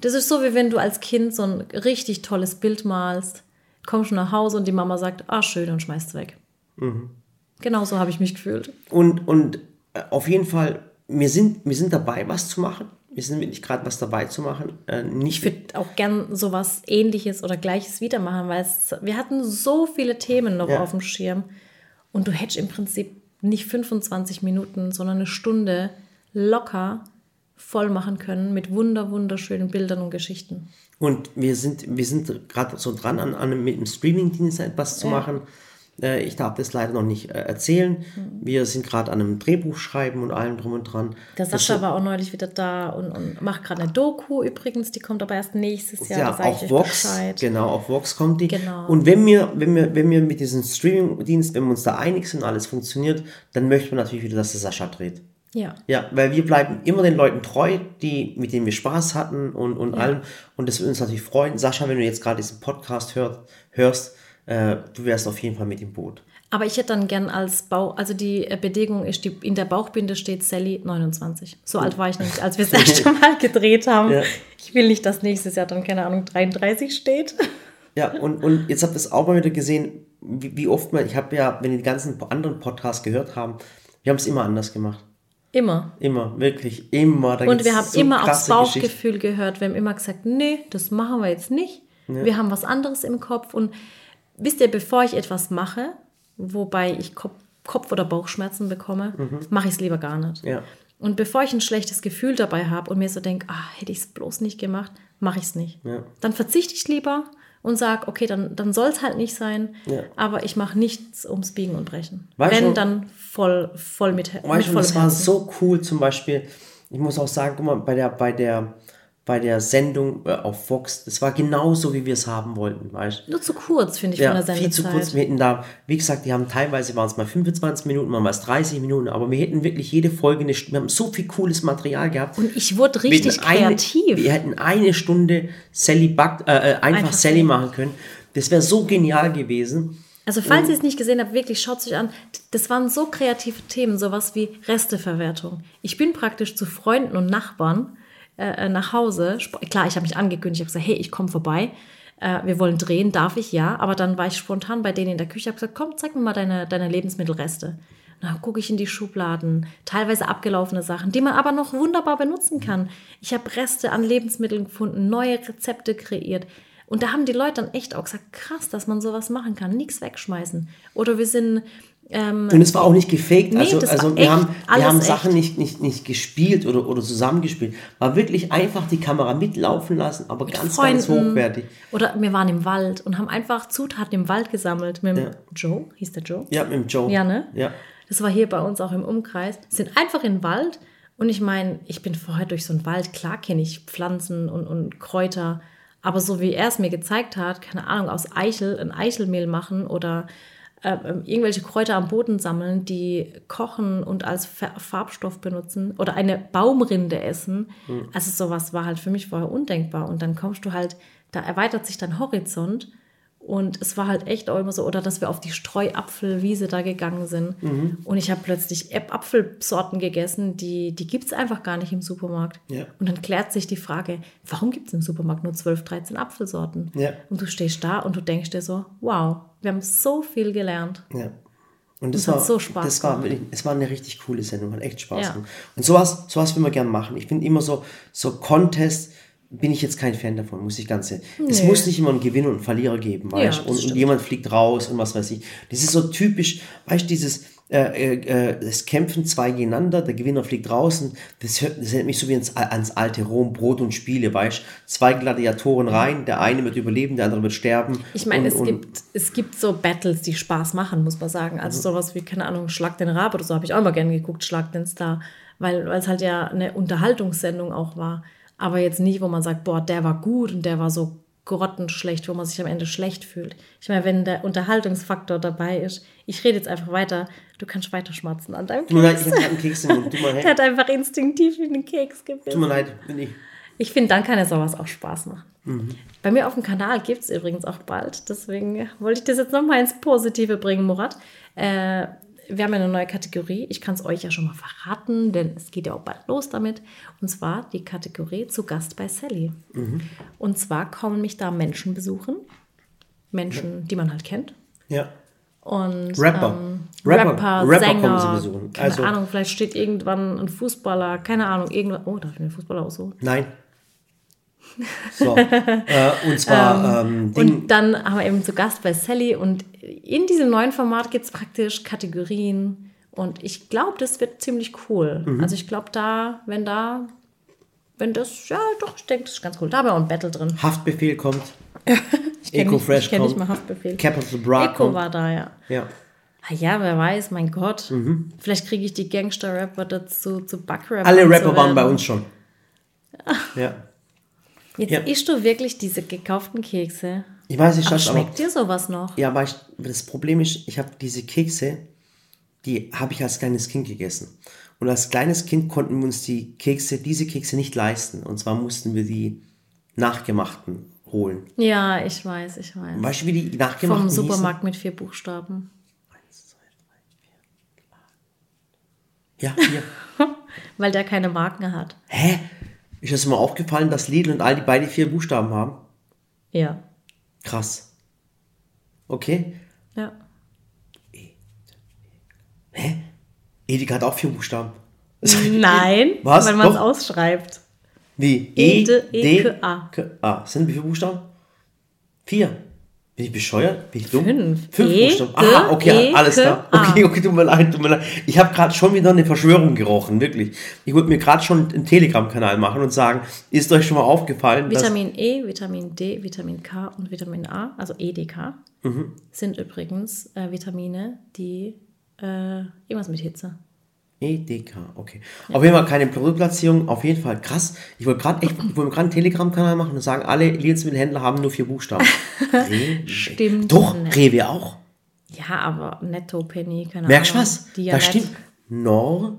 das ist so, wie wenn du als Kind so ein richtig tolles Bild malst, kommst nach Hause und die Mama sagt, ah, schön, und schmeißt es weg. Mhm. Genau so habe ich mich gefühlt. Und, und äh, auf jeden Fall, wir sind, wir sind dabei, was zu machen. Wir sind wirklich gerade was dabei zu machen. Äh, nicht Ich würde auch gern sowas ähnliches oder gleiches wieder machen, weil es, wir hatten so viele Themen noch Ja. auf dem Schirm und du hättest im Prinzip nicht 25 Minuten, sondern eine Stunde locker voll machen können mit wunder, wunderschönen Bildern und Geschichten. Und wir sind, wir sind gerade so dran, an, an mit dem Streaming-Dienst etwas zu Ja. machen. Äh, ich darf das leider noch nicht äh, erzählen. Mhm. Wir sind gerade an einem Drehbuch schreiben und allem drum und dran. Der Das Sascha so- war auch neulich wieder da und, und macht gerade eine Doku übrigens, die kommt aber erst nächstes Jahr. ja, auf Vox, Bescheid. genau, auf Vox kommt die. Genau. Und wenn wir, wenn wir, wenn wir mit diesem Streaming-Dienst, wenn wir uns da einig sind, alles funktioniert, dann möchten wir natürlich wieder, dass der Sascha dreht. Ja. Ja, weil wir bleiben immer den Leuten treu, die, mit denen wir Spaß hatten und, und Ja. allem. Und das würde uns natürlich freuen. Sascha, wenn du jetzt gerade diesen Podcast hört, hörst, äh, du wärst auf jeden Fall mit im Boot. Aber ich hätte dann gern als Bau, also die äh, Bedingung ist, die, in der Bauchbinde steht Sally 29. So alt war ich nicht, als wir das erste [laughs] Mal gedreht haben. Ja. Ich will nicht, dass nächstes Jahr dann, keine Ahnung, 33 steht. Ja, und, und jetzt habt ihr es auch mal wieder gesehen, wie, wie oft man, ich habe ja, wenn die ganzen anderen Podcasts gehört haben, wir haben es immer anders gemacht. Immer. Immer, wirklich, immer. Da Und wir haben so immer aufs. Bauchgefühl gehört. Wir haben immer gesagt, nee, das machen wir jetzt nicht. Wir haben was anderes im Kopf. Und wisst ihr, bevor ich etwas mache, wobei ich Kopf, Kopf- oder Bauchschmerzen bekomme, mache ich es lieber gar nicht. Mhm. Ja. Und bevor ich ein schlechtes Gefühl dabei habe und mir so denke, ah, hätte ich es bloß nicht gemacht, mache ich es nicht. Ja. Dann verzichte ich lieber und sage, okay, dann, dann soll es halt nicht sein, Ja. aber ich mache nichts ums Biegen und Brechen. Weißt Wenn, du- dann voll, voll mit, mit Weißt du, vollem das war Herzen. so cool zum Beispiel. Ich muss auch sagen, guck mal, bei der, bei der, bei der Sendung äh, auf Fox. Das war genauso, wie wir es haben wollten, weißt Nur zu kurz, finde ich, ja, von der viel zu Sendezeit. kurz. Wir hätten da, wie gesagt, die haben teilweise waren es mal 25 Minuten, mal es 30 Minuten, aber wir hätten wirklich jede Folge eine Stunde, wir haben so viel cooles Material gehabt. Und ich wurde Wir richtig eine- kreativ. Wir hätten eine Stunde Sally Buck, äh, äh, einfach, Einfach Sally Sally. machen können. Das wäre so genial gewesen. Also falls ihr es nicht gesehen habt, wirklich schaut es euch an. Das waren so kreative Themen, sowas wie Resteverwertung. Ich bin praktisch zu Freunden und Nachbarn äh, äh, nach Hause. Klar, ich habe mich angekündigt, ich habe gesagt, hey, ich komme vorbei. Äh, wir wollen drehen, darf ich? Ja. Aber dann war ich spontan bei denen in der Küche, habe gesagt, komm, zeig mir mal deine, deine Lebensmittelreste. Dann gucke ich in die Schubladen, teilweise abgelaufene Sachen, die man aber noch wunderbar benutzen kann. Ich habe Reste an Lebensmitteln gefunden, neue Rezepte kreiert. Und da haben die Leute dann echt auch gesagt, krass, dass man sowas machen kann, nichts wegschmeißen. Oder wir sind, ähm, Und es war auch nicht gefaked. Nee, also also wir echt, haben, wir haben echt. Sachen nicht, nicht, nicht gespielt oder, oder zusammengespielt. War wirklich einfach die Kamera mitlaufen lassen, aber ganz, ganz Freunden. hochwertig. Oder wir waren im Wald und haben einfach Zutaten im Wald gesammelt mit dem Ja. Joe, hieß der Joe? Ja, mit dem Joe. Ja, ne? Ja. Das war hier bei uns auch im Umkreis. Sind einfach in den Wald und ich meine, ich bin vorher durch so einen Wald, klar kenne ich Pflanzen und, und Kräuter, aber so wie er es mir gezeigt hat, keine Ahnung, aus Eichel ein Eichelmehl machen oder äh, irgendwelche Kräuter am Boden sammeln, die kochen und als Fa- Farbstoff benutzen oder eine Baumrinde essen. Also sowas war halt für mich vorher undenkbar. Und dann kommst du halt, da erweitert sich dein Horizont und es war halt echt auch immer so, oder dass wir auf die Streuapfelwiese da gegangen sind. Mhm. Und ich habe plötzlich Apfelsorten gegessen, die, die gibt es einfach gar nicht im Supermarkt. Ja. Und dann klärt sich die Frage, warum gibt es im Supermarkt nur 12, 13 Apfelsorten? Ja. Und du stehst da und du denkst dir so, wow, wir haben so viel gelernt. Ja. Und das, Das hat war, so Spaß das war, wirklich- es war eine richtig coole Sendung, hat echt Spaß Ja. gemacht. Und sowas, sowas will man gerne machen. Ich bin immer so, so Contest bin ich jetzt kein Fan davon, muss ich ganz ehrlich. Es Nee. muss nicht immer einen Gewinner und einen Verlierer geben, weißt du? Und, und jemand fliegt raus und was weiß ich. Das ist so typisch, weißt du, dieses, äh, äh, äh, es kämpfen zwei gegeneinander, der Gewinner fliegt raus und das, hört, das erinnert mich so wie ans, ans alte Rom, Brot und Spiele, weißt du? Zwei Gladiatoren rein, der eine wird überleben, der andere wird sterben. Ich meine, Und- es, und- gibt, es gibt so Battles, die Spaß machen, muss man sagen. Also sowas wie, keine Ahnung, Schlag den Rab oder so habe ich auch immer gerne geguckt, Schlag den Star, weil weil es halt ja eine Unterhaltungssendung auch war. Aber jetzt nicht, wo man sagt, boah, der war gut und der war so grottenschlecht, wo man sich am Ende schlecht fühlt. Ich meine, wenn der Unterhaltungsfaktor dabei ist, ich rede jetzt einfach weiter, du kannst weiter schmatzen an deinem Tut mir leid, Keks. ich gerade einen Keks im Mund. Tut mir [laughs] Der leid, hat einfach instinktiv in den Keks tut gebissen. mir leid bin ich. Ich finde, dann kann ja sowas auch Spaß machen. Mhm. Bei mir auf dem Kanal gibt es übrigens auch bald. Deswegen wollte ich das jetzt nochmal ins Positive bringen, Murat. Äh, wir haben ja eine neue Kategorie. Ich kann es euch ja schon mal verraten, denn es geht ja auch bald los damit. Und zwar die Kategorie zu Gast bei Sally. Mhm. Und zwar kommen mich da Menschen besuchen. Menschen, die man halt kennt. Ja. Und Rapper. ähm, Rapper- Rapper, Rapper Sänger, kommen sie besuchen. keine Also- Ahnung, vielleicht steht irgendwann ein Fußballer, keine Ahnung, irgendwann, oh, darf ich mir Fußballer aussuchen? Nein. So. äh, und zwar ähm, Ding. Und dann haben wir eben zu Gast bei Sally und in diesem neuen Format gibt es praktisch Kategorien und ich glaube, das wird ziemlich cool. Mhm. Also ich glaube da, wenn da, wenn das, ja doch, ich denke, das ist ganz cool. Da haben wir auch ein Battle drin. Haftbefehl kommt. [laughs] Ich kenn Eco nicht- Fresh Ich kenne nicht kommt. mal Haftbefehl. Capital Bra Eco kommt. war da, ja. Ja. Ah ja, wer weiß, mein Gott. Vielleicht kriege ich die Gangster-Rapper dazu zu Backrap. Alle Rapper waren bei uns schon. Ja. Jetzt Ja. isst du wirklich diese gekauften Kekse. Ich weiß nicht, Ach, Schatz, aber. schmeckt dir sowas noch? Ja, aber ich, das Problem ist, ich habe diese Kekse, die habe ich als kleines Kind gegessen. Und als kleines Kind konnten wir uns die Kekse, diese Kekse nicht leisten. Und zwar mussten wir die nachgemachten holen. Ja, ich weiß, ich weiß. Weißt du, wie die nachgemachten Vom Supermarkt mit vier Buchstaben. Hießen? Ja, hier. [laughs] Weil der keine Marken hat. Hä? Ist das mal aufgefallen, dass Lidl und Aldi beide vier Buchstaben haben? Ja. Krass. Okay. Ja. Edeka hat auch vier Buchstaben. [laughs] Nein, Was? weil man es ausschreibt. Wie? E, D, D, E, K, A. K, A. Sind wie viele Buchstaben? Vier. Bin ich bescheuert? Bin ich dumm? Fünf. Fünf E, Buchstaben. G, Ah, okay, E, alles klar. Okay, okay, tut mir leid, tut mir leid. Ich habe gerade schon wieder eine Verschwörung gerochen, wirklich. Ich wollte mir gerade schon einen Telegram-Kanal machen und sagen, ist euch schon mal aufgefallen, dass... Vitamin E, Vitamin D, Vitamin K und Vitamin A, also EDK, Mhm. sind übrigens äh, Vitamine, die äh, irgendwas mit Hitze. EDK, okay. Auf jeden Fall keine Produktplatzierung, auf jeden Fall krass. Ich wollte gerade echt, [laughs] ich wollte gerade einen Telegram-Kanal machen und sagen, alle Lebensmittelhändler haben nur vier Buchstaben. [laughs] Rewe. Stimmt Doch, nicht. Rewe auch. Ja, aber Netto, Penny, keine Merkst du Ahnung. was? Die ja da nicht. stimmt. Nor,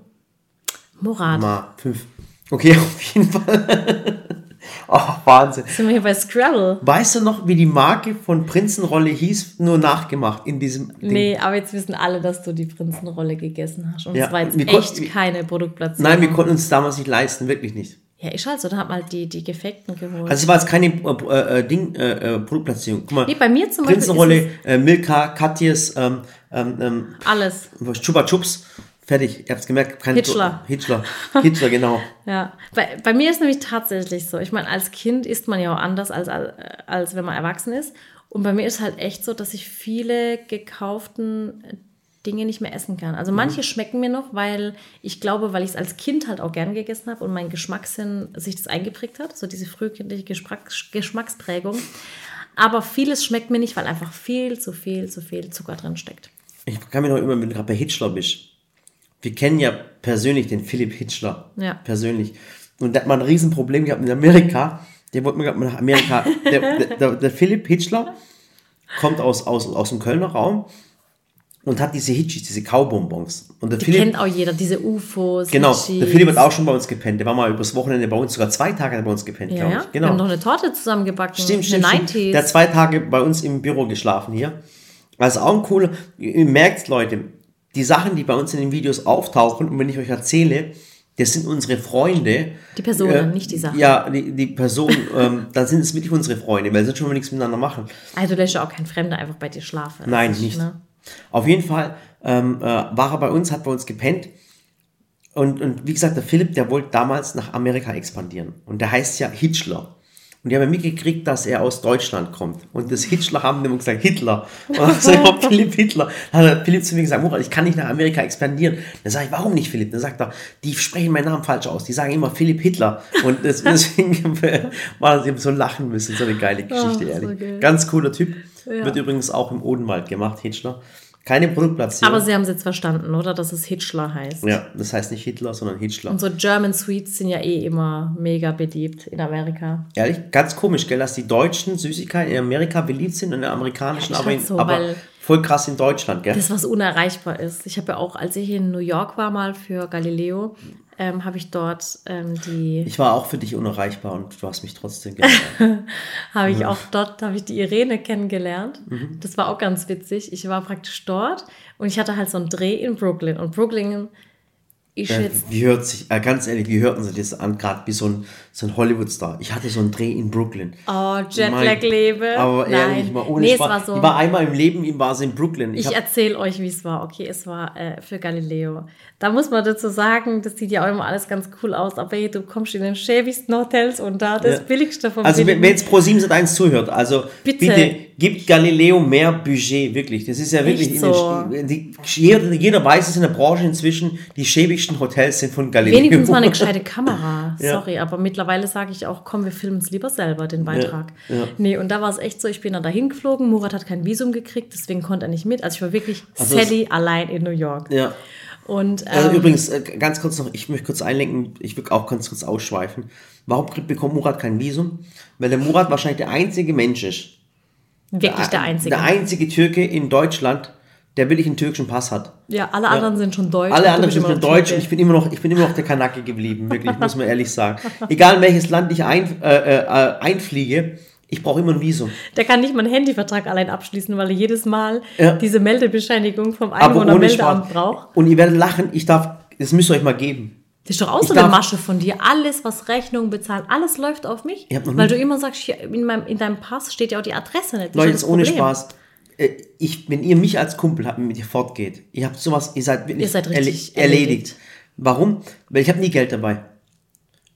Murat. mal fünf. Okay, [laughs] auf jeden Fall. [laughs] oh, Wahnsinn. Sind wir hier bei Scrabble? Weißt du noch, wie die Marke von Prinzenrolle hieß? Nur nachgemacht in diesem Ding. Nee, aber jetzt wissen alle, dass du die Prinzenrolle gegessen hast. Und Ja, es war jetzt echt konnten- keine Produktplatzierung. Nein, wir konnten uns damals nicht leisten, wirklich nicht. Ja, ist halt so, dann hat man halt die, die Gefekten geholt. Also es war jetzt keine äh, äh, Ding, äh, äh, Produktplatzierung. Guck mal, nee, bei mir zum Beispiel Prinzenrolle, äh, Milka, Katjes, ähm, ähm, ähm, es alles. Chupa Chups, fertig. Ihr habt es gemerkt. Kein Hitchler. Hitchler. [laughs] Hitchler, genau. Ja, bei, bei mir ist nämlich tatsächlich so. Ich meine, als Kind isst man ja auch anders, als, als, als wenn man erwachsen ist. Und bei mir ist halt echt so, dass ich viele gekauften Dinge nicht mehr essen kann. Mhm. Also manche schmecken mir noch, weil ich glaube, weil ich es als Kind halt auch gern gegessen habe und mein Geschmackssinn sich das eingeprägt hat, so diese frühkindliche Geschmacks Geschmacksprägung. Aber vieles schmeckt mir nicht, weil einfach viel zu viel zu viel Zucker drin steckt. Ich kann mich noch immer, wenn du gerade bei Hitchler bist. Wir kennen ja persönlich den Philipp Hitchler. Ja. Persönlich. Und der hat mal ein Riesenproblem gehabt in Amerika. Der wollte mir gerade mal nach Amerika. [laughs] Der, der, der, Philipp Hitchler kommt aus, aus, aus dem Kölner Raum und hat diese Hitchis, diese Kaubonbons. Und der Die Philipp, kennt auch jeder, diese UFOs. Genau, Litchis. der Philipp hat auch schon bei uns gepennt. Der war mal übers Wochenende bei uns, sogar zwei Tage hat er bei uns gepennt, Ja, glaube ich. Wir Genau. haben noch eine Torte zusammengebacken. Stimmt, stimmt, eine stimmt. 90s. Der hat zwei Tage bei uns im Büro geschlafen hier. Also auch ein cooler, ihr merkt Leute, die Sachen, die bei uns in den Videos auftauchen und wenn ich euch erzähle, das sind unsere Freunde. Die Personen, nicht die Sachen. Ja, die, die Person, ähm, [laughs] dann sind es wirklich unsere Freunde, weil sonst schon wir nichts miteinander machen. Also du lässt ja auch kein Fremder einfach bei dir schlafen. Nein, nicht. ne? Auf jeden Fall ähm, äh, war er bei uns, hat bei uns gepennt. Und, und wie gesagt, der Philipp, der wollte damals nach Amerika expandieren. Und der heißt ja Hitchler. Und die haben ja mitgekriegt, dass er aus Deutschland kommt. Und das Hitchler haben immer gesagt, Hitler. Und dann sagt er, Philipp Hitler. Dann hat Philipp zu mir gesagt, Murat, ich kann nicht nach Amerika expandieren. Dann sage ich, warum nicht, Philipp? Dann sagt er, die sprechen meinen Namen falsch aus. Die sagen immer Philipp Hitler. Und das, [laughs] deswegen war das eben so lachen müssen. So eine geile Geschichte, Ach, so ehrlich. geil. Ganz cooler Typ. Ja. Wird übrigens auch im Odenwald gemacht, Hitchler. Keine Produktplatzierung. Aber sie haben es jetzt verstanden, oder? Dass es Hitchler heißt. ja, das heißt nicht Hitler, sondern Hitchler. Und so German Sweets sind ja eh immer mega beliebt in Amerika. Ehrlich, ganz komisch, gell, dass die deutschen Süßigkeiten in Amerika beliebt sind und in der amerikanischen, Ja, aber, in, so, aber voll krass in Deutschland, gell? Das, was unerreichbar ist. Ich habe ja auch, als ich in New York war mal für Galileo, ähm, habe ich dort ähm, die, Ich war auch für dich unerreichbar und du hast mich trotzdem gelernt. [laughs] habe ich auch dort, habe ich die Irene kennengelernt. Mhm. Das war auch ganz witzig. Ich war praktisch dort und ich hatte halt so einen Dreh in Brooklyn. Und Brooklyn ist äh, jetzt wie hört sich, äh, ganz ehrlich, wie hörten sie das an, gerade wie so ein, so ein Hollywood-Star. Ich hatte so einen Dreh in Brooklyn. Oh, Jetlag Mein- lebe. Aber ehrlich, Nein. mal ohne nee, es war so. Ich war einmal im Leben, ihm war es in Brooklyn. Ich Ich erzähle euch, wie es war. Okay, es war äh, für Galileo. Da muss man dazu sagen, das sieht ja auch immer alles ganz cool aus, aber hey, du kommst in den schäbigsten Hotels und da das Ja. Billigste vom Also wenn, Billigen. wenn jetzt Pro 7 1 zuhört, also Bitte. bitte. Gibt Galileo mehr Budget, wirklich. Das ist ja wirklich in den, so? die, jeder, jeder weiß es in der Branche inzwischen, die schäbigsten Hotels sind von Galileo. Wenigstens mal eine [laughs] gescheite Kamera. Ja. Sorry, aber mittlerweile sage ich auch, komm, wir filmen es lieber selber, den Beitrag. Ja, ja. Nee, und da war es echt so, ich bin dann dahin geflogen, Murat hat kein Visum gekriegt, deswegen konnte er nicht mit. Also ich war wirklich Also Sally allein in New York. ja. Und Also ähm, übrigens, äh, ganz kurz noch, ich möchte kurz einlenken, ich will auch ganz kurz ausschweifen. Warum bekommt Murat kein Visum? Weil der Murat wahrscheinlich der einzige Mensch ist. Wirklich der Einzige. Der einzige Türke in Deutschland, der wirklich einen türkischen Pass hat. ja, alle anderen sind schon deutsch. Alle anderen sind schon deutsch und ich bin immer noch, ich bin immer noch der Kanake geblieben, wirklich, muss man ehrlich sagen. [laughs] Egal in welches Land ich ein, äh, äh, einfliege, ich brauche immer ein Visum. Der kann nicht mal einen Handyvertrag allein abschließen, weil er jedes Mal Ja. diese Meldebescheinigung vom Einwohnermeldeamt braucht. Und ihr werdet lachen, ich darf, das müsst ihr euch mal geben. Das ist doch auch Ich so eine Masche von dir. Alles, was Rechnungen bezahlen, alles läuft auf mich. Ich Weil du immer sagst, hier in, meinem, in deinem Pass steht ja auch die Adresse nicht. Das Leute, ist ohne das. Spaß. Äh, Ich, wenn ihr mich als Kumpel habt, mit ihr fortgeht, ihr habt sowas, ihr seid wirklich Ihr seid erledigt. erledigt. Warum? Weil ich habe nie Geld dabei.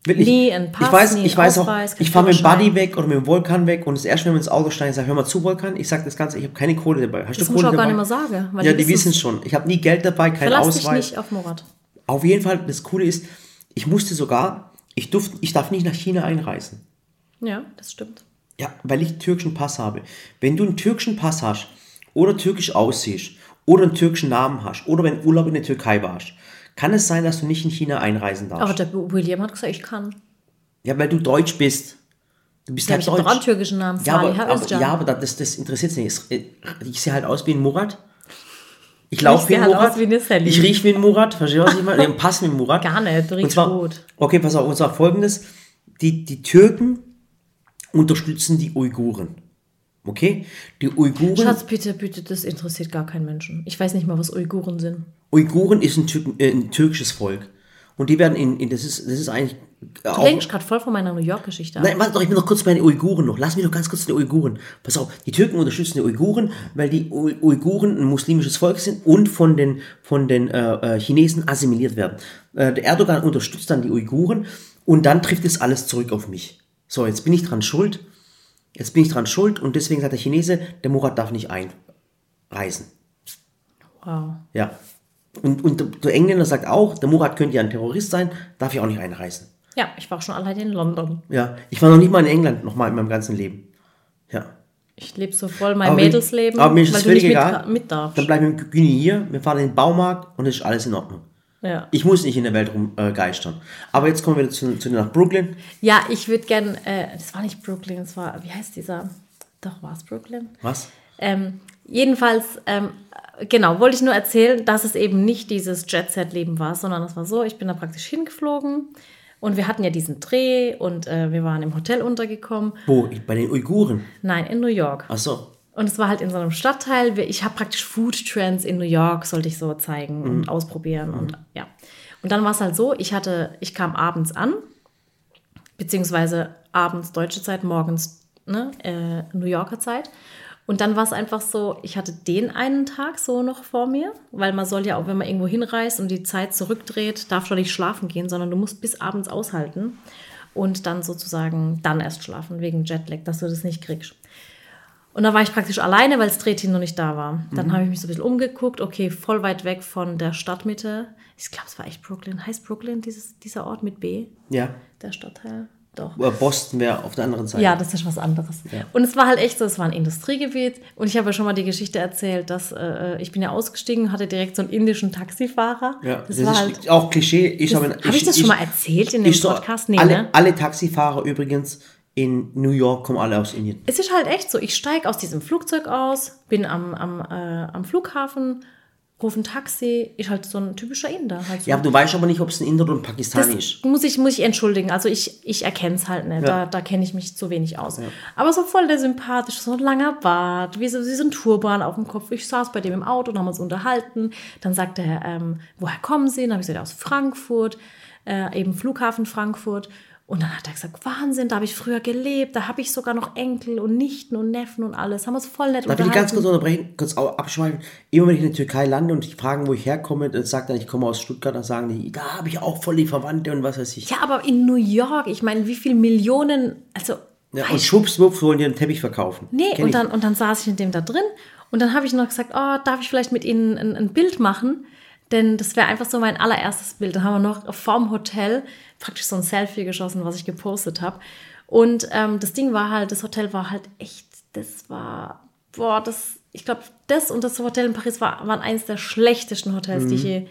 Wirklich. Nie ein Pass, ich weiß, nie ich weiß auch, Ausweis, kein ich fahre mit dem. Buddy weg oder mit dem Vulkan weg und das erste, wenn wir ins Auto steigen, ich sage, hör mal zu, Vulkan, ich sage das Ganze, ich habe keine Kohle dabei. Hast Das du musst du Kohle auch gar dabei? nicht mehr sagen. Ja, die wissen es schon. Ich habe nie Geld dabei, kein Verlass dich Ausweis. nicht auf Murat. Auf jeden Fall, das Coole ist, ich musste sogar, ich, durf, ich darf nicht nach China einreisen. Ja, das stimmt. Ja, weil ich einen türkischen Pass habe. Wenn du einen türkischen Pass hast oder türkisch aussiehst oder einen türkischen Namen hast oder wenn Urlaub in der Türkei warst, kann es sein, dass du nicht in China einreisen darfst. Aber der William hat gesagt, ich kann. Ja, weil du Deutsch bist. Du bist Ja, halt ich Deutsch. einen türkischen Namen. Ja, aber, aber, ja, aber das, das interessiert nicht. Ich sehe halt aus wie ein Murat. Ich laufe wie ein halt Murat. wie ich rieche wie ein Murat. Verstehst du, was ich meine? Ich passe wie ein Murat. Gar nicht, du riechst zwar, gut. Okay, pass auf, und zwar folgendes. Die, die Türken unterstützen die Uiguren. Okay? Die Uiguren, Schatz, bitte, bitte, das interessiert gar keinen Menschen. Ich weiß nicht mal, was Uiguren sind. Uiguren ist ein, Türken, äh, ein türkisches Volk. Und die werden in, in das ist, das ist eigentlich Du auch, denkst gerade voll von meiner New York-Geschichte ab. Nein, warte doch, ich bin noch kurz bei den Uiguren noch. Lass mich doch ganz kurz die Uiguren. Pass auf, die Türken unterstützen die Uiguren, weil die Uiguren ein muslimisches Volk sind und von den, von den äh, äh, Chinesen assimiliert werden. Äh, der Erdogan unterstützt dann die Uiguren und dann trifft es alles zurück auf mich. So, jetzt bin ich dran schuld. Jetzt bin ich dran schuld und deswegen sagt der Chinese, der Murat darf nicht einreisen. Wow. Ja. Und, und der- der Engländer sagt auch, der Murat könnte ja ein Terrorist sein, darf ja auch nicht einreisen. Ja, ich war auch schon alleine in London. Ja. Ich war noch nicht mal in England, noch mal in meinem ganzen Leben. Ja. Ich lebe so voll mein Aber Mädelsleben, aber mir ist weil es völlig mit, egal. mit darfst. Dann bleiben wir mit Güni hier, wir fahren in den Baumarkt und es ist alles in Ordnung. Ja. Ich muss nicht in der Welt rumgeistern. Äh. Aber jetzt kommen wir zu, zu nach Brooklyn. ja, ich würde gern, äh, das war nicht Brooklyn, das war, wie heißt dieser? Doch, war es Brooklyn? Was? Ähm, jedenfalls, ähm, genau, wollte ich nur erzählen, dass es eben nicht dieses Jet-Set-Leben war, sondern es war so, ich bin da praktisch hingeflogen und wir hatten ja diesen Dreh und äh, wir waren im Hotel untergekommen. Wo? Bei den Uiguren. Nein, in New York. Ach so. Und es war halt in so einem Stadtteil. Ich habe praktisch Food Trends in New York, sollte ich so zeigen und ausprobieren. Und ja. Und dann war es halt so, ich hatte, ich kam abends an, beziehungsweise abends deutsche Zeit, morgens ne, äh, New Yorker Zeit. Und dann war es einfach so, ich hatte den einen Tag so noch vor mir, weil man soll ja auch, wenn man irgendwo hinreist und die Zeit zurückdreht, darf schon nicht schlafen gehen, sondern du musst bis abends aushalten und dann sozusagen dann erst schlafen, wegen Jetlag, dass du das nicht kriegst. Und da war ich praktisch alleine, weil das Drehteam noch nicht da war. Dann habe ich mich so ein bisschen umgeguckt. Okay, voll weit weg von der Stadtmitte. Ich glaube, es war echt Brooklyn. Heißt Brooklyn dieses, dieser Ort mit B? Ja. Der Stadtteil? Doch. Äh, Boston wäre auf der anderen Seite. Ja, das ist was anderes. Und es war halt echt so, es war ein Industriegebiet. Und ich habe ja schon mal die Geschichte erzählt, dass äh, ich bin ja ausgestiegen, hatte direkt so einen indischen Taxifahrer. Ja, das, das, war ist halt. auch Klischee. Ich habe Habe ich das schon mal erzählt in dem ich so, Podcast? Nee, alle, ne? alle Taxifahrer übrigens in New York kommen alle aus Indien. Es ist halt echt so, ich steige aus diesem Flugzeug aus, bin am, am, äh, am Flughafen, rufe ein Taxi, ist halt so ein typischer Inder. Halt so. Ja, aber du weißt aber nicht, ob es ein Inder oder ein das Pakistani ist. muss ich, muss ich entschuldigen. Also ich, ich erkenne es halt nicht. Da, da kenne ich mich zu wenig aus. Aber so voll der sympathisch, so ein langer Bart, wie so, wie so ein Turban auf dem Kopf. Ich saß bei dem im Auto und haben uns unterhalten. Dann sagte er, ähm, woher kommen Sie? Dann habe ich gesagt, aus Frankfurt, äh, eben Flughafen Frankfurt. Und dann hat er gesagt, Wahnsinn, da habe ich früher gelebt, da habe ich sogar noch Enkel und Nichten und Neffen und alles. Haben uns voll nett Darf ich ganz kurz unterbrechen, kurz abschweifen? Immer wenn ich in der Türkei lande und die fragen, wo ich herkomme, dann sagt er, ich komme aus Stuttgart, dann sagen die, da habe ich auch voll die Verwandte und was weiß ich. Ja, aber in New York, ich meine, wie viele Millionen, also Ja, und schwuppswupps wollen die einen Teppich verkaufen. Nee, Kenn und ich. dann, und dann saß ich mit dem da drin und dann habe ich noch gesagt, oh, darf ich vielleicht mit Ihnen ein, ein Bild machen? Denn das wäre einfach so mein allererstes Bild. Dann haben wir noch vorm Hotel praktisch so ein Selfie geschossen, was ich gepostet habe. Und ähm, das Ding war halt, das Hotel war halt echt, das war, boah, das, ich glaube, das und das Hotel in Paris war, waren eines der schlechtesten Hotels, die ich je,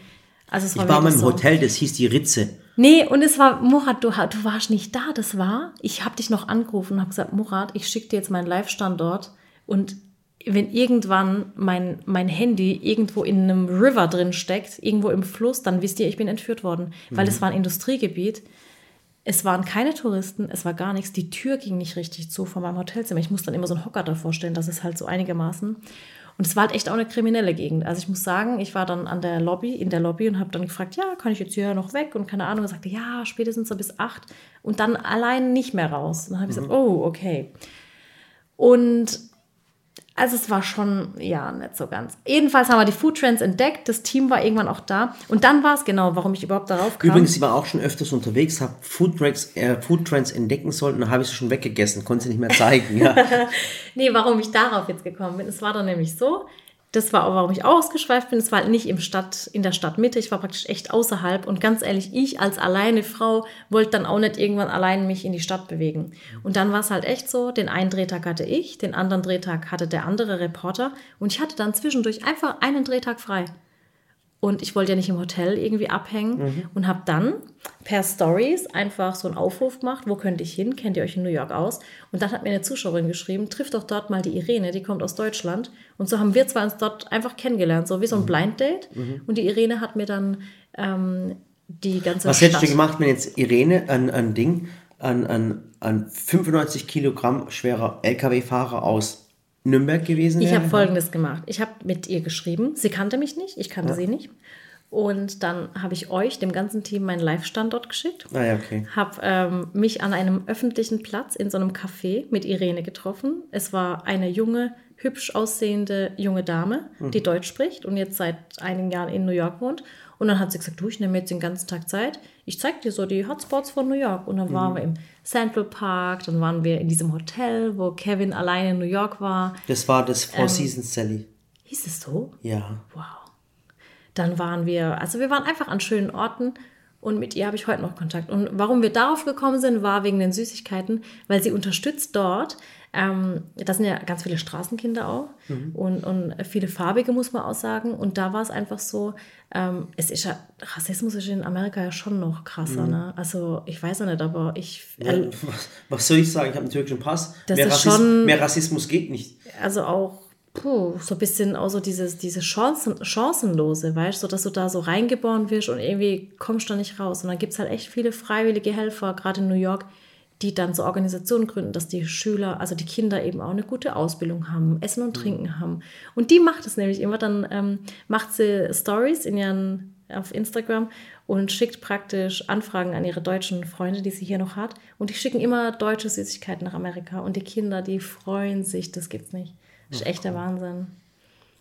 also es war Mhm. ich war mal im so. Hotel, das hieß die Ritze. Nee, und es war, Murat, du, du warst nicht da, das war, ich habe dich noch angerufen und habe gesagt, Murat, ich schicke dir jetzt meinen Live-Standort und wenn irgendwann mein, mein Handy irgendwo in einem River drin steckt, irgendwo im Fluss, dann wisst ihr, ich bin entführt worden, weil es war ein Industriegebiet. Es waren keine Touristen, es war gar nichts. Die Tür ging nicht richtig zu von meinem Hotelzimmer. Ich muss dann immer so einen Hocker davor stellen, das ist halt so einigermaßen. Und es war halt echt auch eine kriminelle Gegend. Also ich muss sagen, ich war dann an der Lobby, in der Lobby und habe dann gefragt, ja, kann ich jetzt hier noch weg? Und keine Ahnung, und sagte, ja, spätestens so bis acht. Und dann allein nicht mehr raus. Und dann habe ich gesagt, oh, okay. Und also es war schon, ja, nicht so ganz. Jedenfalls haben wir die Food Trends entdeckt. Das Team war irgendwann auch da. Und dann war es genau, warum ich überhaupt darauf kam. Übrigens, sie war auch schon öfters unterwegs, habe Food Trends, äh, Food Trends entdecken sollen, dann habe ich sie schon weggegessen, konnte sie nicht mehr zeigen. Ja. [laughs] Nee, warum ich darauf jetzt gekommen bin. Es war dann nämlich so, das war auch, warum ich ausgeschweift bin. Es war halt nicht im Stadt, in der Stadtmitte. Ich war praktisch echt außerhalb. Und ganz ehrlich, ich als alleine Frau wollte dann auch nicht irgendwann allein mich in die Stadt bewegen. Und dann war es halt echt so, den einen Drehtag hatte ich, den anderen Drehtag hatte der andere Reporter. Und ich hatte dann zwischendurch einfach einen Drehtag frei. Und ich wollte ja nicht im Hotel irgendwie abhängen und habe dann per Stories einfach so einen Aufruf gemacht, wo könnte ich hin? Kennt ihr euch in New York aus? Und dann hat mir eine Zuschauerin geschrieben, trifft doch dort mal die Irene, die kommt aus Deutschland. Und so haben wir zwei uns dort einfach kennengelernt, so wie so ein Blind Date. Und die Irene hat mir dann ähm, die ganze Was hättest du gemacht, wenn jetzt Irene ein, ein Ding, ein, ein, ein 95 Kilogramm schwerer LKW-Fahrer aus Nürnberg gewesen Ich wäre? habe Folgendes gemacht. Ich habe mit ihr geschrieben. Sie kannte mich nicht, ich kannte sie nicht. Und dann habe ich euch, dem ganzen Team, meinen Live-Standort geschickt. Ah ja, okay. Habe ähm, mich an einem öffentlichen Platz in so einem Café mit Irene getroffen. Es war eine junge, hübsch aussehende junge Dame, die Deutsch spricht und jetzt seit einigen Jahren in New York wohnt. Und dann hat sie gesagt, du, ich nehme jetzt den ganzen Tag Zeit. Ich zeig dir so die Hotspots von New York. Und dann waren wir im Central Park, dann waren wir in diesem Hotel, wo Kevin alleine in New York war. Das war das Ähm. Four Seasons Sally. Hieß es so? Ja. Wow. Dann waren wir, also wir waren einfach an schönen Orten und mit ihr habe ich heute noch Kontakt. Und warum wir darauf gekommen sind, war wegen den Süßigkeiten, weil sie unterstützt dort. Ähm, das sind ja ganz viele Straßenkinder auch und, und viele farbige, muss man auch sagen. Und da war es einfach so, ähm, es ist ja, Rassismus ist in Amerika ja schon noch krasser. Ne? Also ich weiß ja nicht, aber ich, ja was, [laughs] was soll ich sagen? Ich habe einen türkischen Pass. Mehr, Rassismus, schon- mehr Rassismus geht nicht. also auch puh, so ein bisschen auch so dieses, diese Chancen, Chancenlose, weißt du, so dass du da so reingeboren wirst und irgendwie kommst du da nicht raus. Und dann gibt es halt echt viele freiwillige Helfer, gerade in New York, die dann so Organisationen gründen, dass die Schüler, also die Kinder eben auch eine gute Ausbildung haben, Essen und Trinken haben. Und die macht es nämlich immer, dann ähm, macht sie Stories in ihren auf Instagram und schickt praktisch Anfragen an ihre deutschen Freunde, die sie hier noch hat. Und die schicken immer deutsche Süßigkeiten nach Amerika. Und die Kinder, die freuen sich, das gibt's nicht. Das ist echt der Wahnsinn.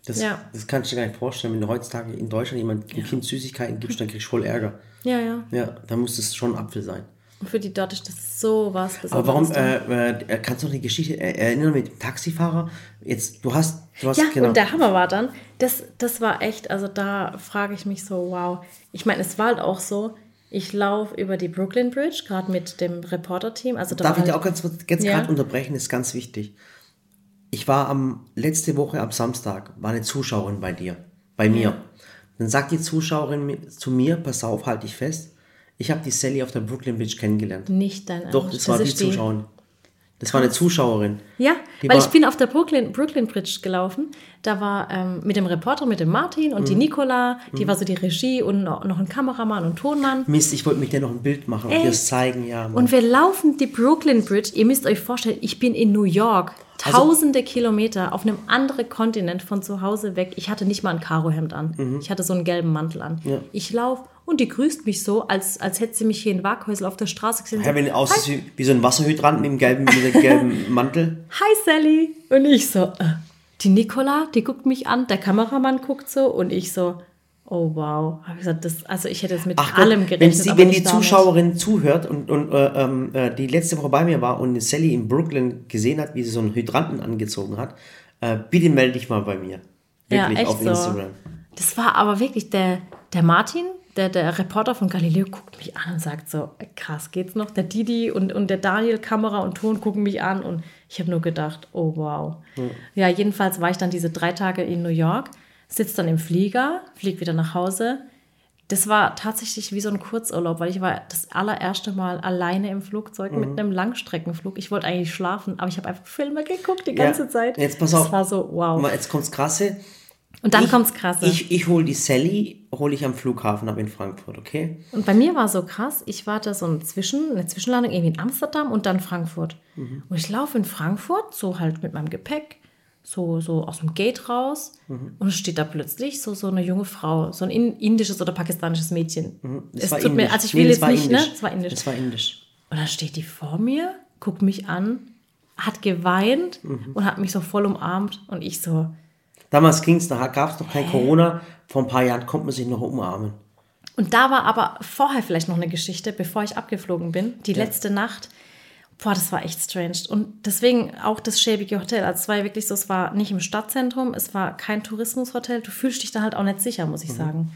Das, Ja. das kannst du dir gar nicht vorstellen. Wenn du heutzutage in Deutschland jemand einem Kind Süßigkeiten gibst, dann kriegst du voll Ärger. Ja, ja. Ja, dann muss es schon ein Apfel sein. Und für die dort ist das so was Besonderes. Aber warum, äh, äh, kannst du noch eine Geschichte äh, erinnern mit dem Taxifahrer? Jetzt, du hast, du hast, Ja, genau. und der Hammer war dann, das, das war echt, also da frage ich mich so, wow. Ich meine, es war halt auch so, ich laufe über die Brooklyn Bridge, gerade mit dem Reporter-Team. Also da Darf ich dir halt- auch ganz, ganz Ja. gerade unterbrechen? Das ist ganz wichtig. Ich war am letzte Woche am Samstag, war eine Zuschauerin bei dir, bei mir. Dann sagt die Zuschauerin zu mir, pass auf, halte ich fest, ich habe die Sally auf der Brooklyn Bridge kennengelernt. nicht dein Doch, Ernst. das war die ist Zuschauerin. Das war eine Zuschauerin. Ja, Die weil ich bin auf der Brooklyn, Brooklyn Bridge gelaufen. Da war ähm, mit dem Reporter, mit dem Martin und die Nicola, die war so die Regie und noch, ein Kameramann und Tonmann. Mist, ich wollte mit dir noch ein Bild machen und Ey. dir das zeigen, ja. Mann. Und wir laufen die Brooklyn Bridge. Ihr müsst euch vorstellen, ich bin in New York. Also Tausende Kilometer auf einem anderen Kontinent von zu Hause weg. Ich hatte nicht mal ein Karohemd an. Ich hatte so einen gelben Mantel an. Mhm. Ja. Ich laufe und die grüßt mich so, als, als hätte sie mich hier in Waghäusel auf der Straße gesehen. ja, wenn aussiehst wie, wie so ein Wasserhydrant mit dem gelben, mit dem gelben [laughs] Mantel. Hi Sally. Und ich so, äh, die Nicola, die guckt mich an, der Kameramann guckt so und ich so, oh wow. Hab ich gesagt, das, also ich hätte jetzt mit Ach, allem gerechnet. wenn, sie, wenn nicht die. Zuschauerin zuhört und, und äh, ähm, äh, die letzte Woche bei mir war und Sally in Brooklyn gesehen hat, wie sie so einen Hydranten angezogen hat, äh, bitte melde dich mal bei mir. Wirklich ja, echt auf so. Instagram. Das war aber wirklich der, der Martin, der, der Reporter von Galileo, guckt mich an und sagt so, krass, geht's noch? Der Didi und, und der Daniel, Kamera und Ton, gucken mich an und ich habe nur gedacht, oh wow. Ja, jedenfalls war ich dann diese drei Tage in New York, sitze dann im Flieger, fliege wieder nach Hause. Das war tatsächlich wie so ein Kurzurlaub, weil ich war das allererste Mal alleine im Flugzeug mit einem Langstreckenflug. Ich wollte eigentlich schlafen, aber ich habe einfach Filme geguckt die ganze Ja, Zeit. Jetzt pass das auf. war so, wow. Jetzt kommt's krasse. Und dann ich, kommt's krasse. Ich, ich hole die Sally, hole ich am Flughafen ab in Frankfurt, okay? Und bei mir war so krass, ich war da so ein Zwischen, eine Zwischenlandung irgendwie in Amsterdam und dann Frankfurt. Mhm. Und ich laufe in Frankfurt, so halt mit meinem Gepäck, so, so aus dem Gate raus. Mhm. Und es steht da plötzlich so, so eine junge Frau, so ein in- indisches oder pakistanisches Mädchen. Mhm. Es tut mir, indisch. also ich Nee, will das jetzt nicht, indisch. ne? Das war indisch. Das war indisch. Und dann steht die vor mir, guckt mich an, hat geweint Mhm. und hat mich so voll umarmt. Und ich so, Damals ging's, da gab es noch kein Corona. Vor ein paar Jahren konnte man sich noch umarmen. Und da war aber vorher vielleicht noch eine Geschichte, bevor ich abgeflogen bin. Die letzte Nacht. Boah, das war echt strange. Und deswegen auch das schäbige Hotel. Also es war ja wirklich so, es war nicht im Stadtzentrum, es war kein Tourismushotel. Du fühlst dich da halt auch nicht sicher, muss ich sagen.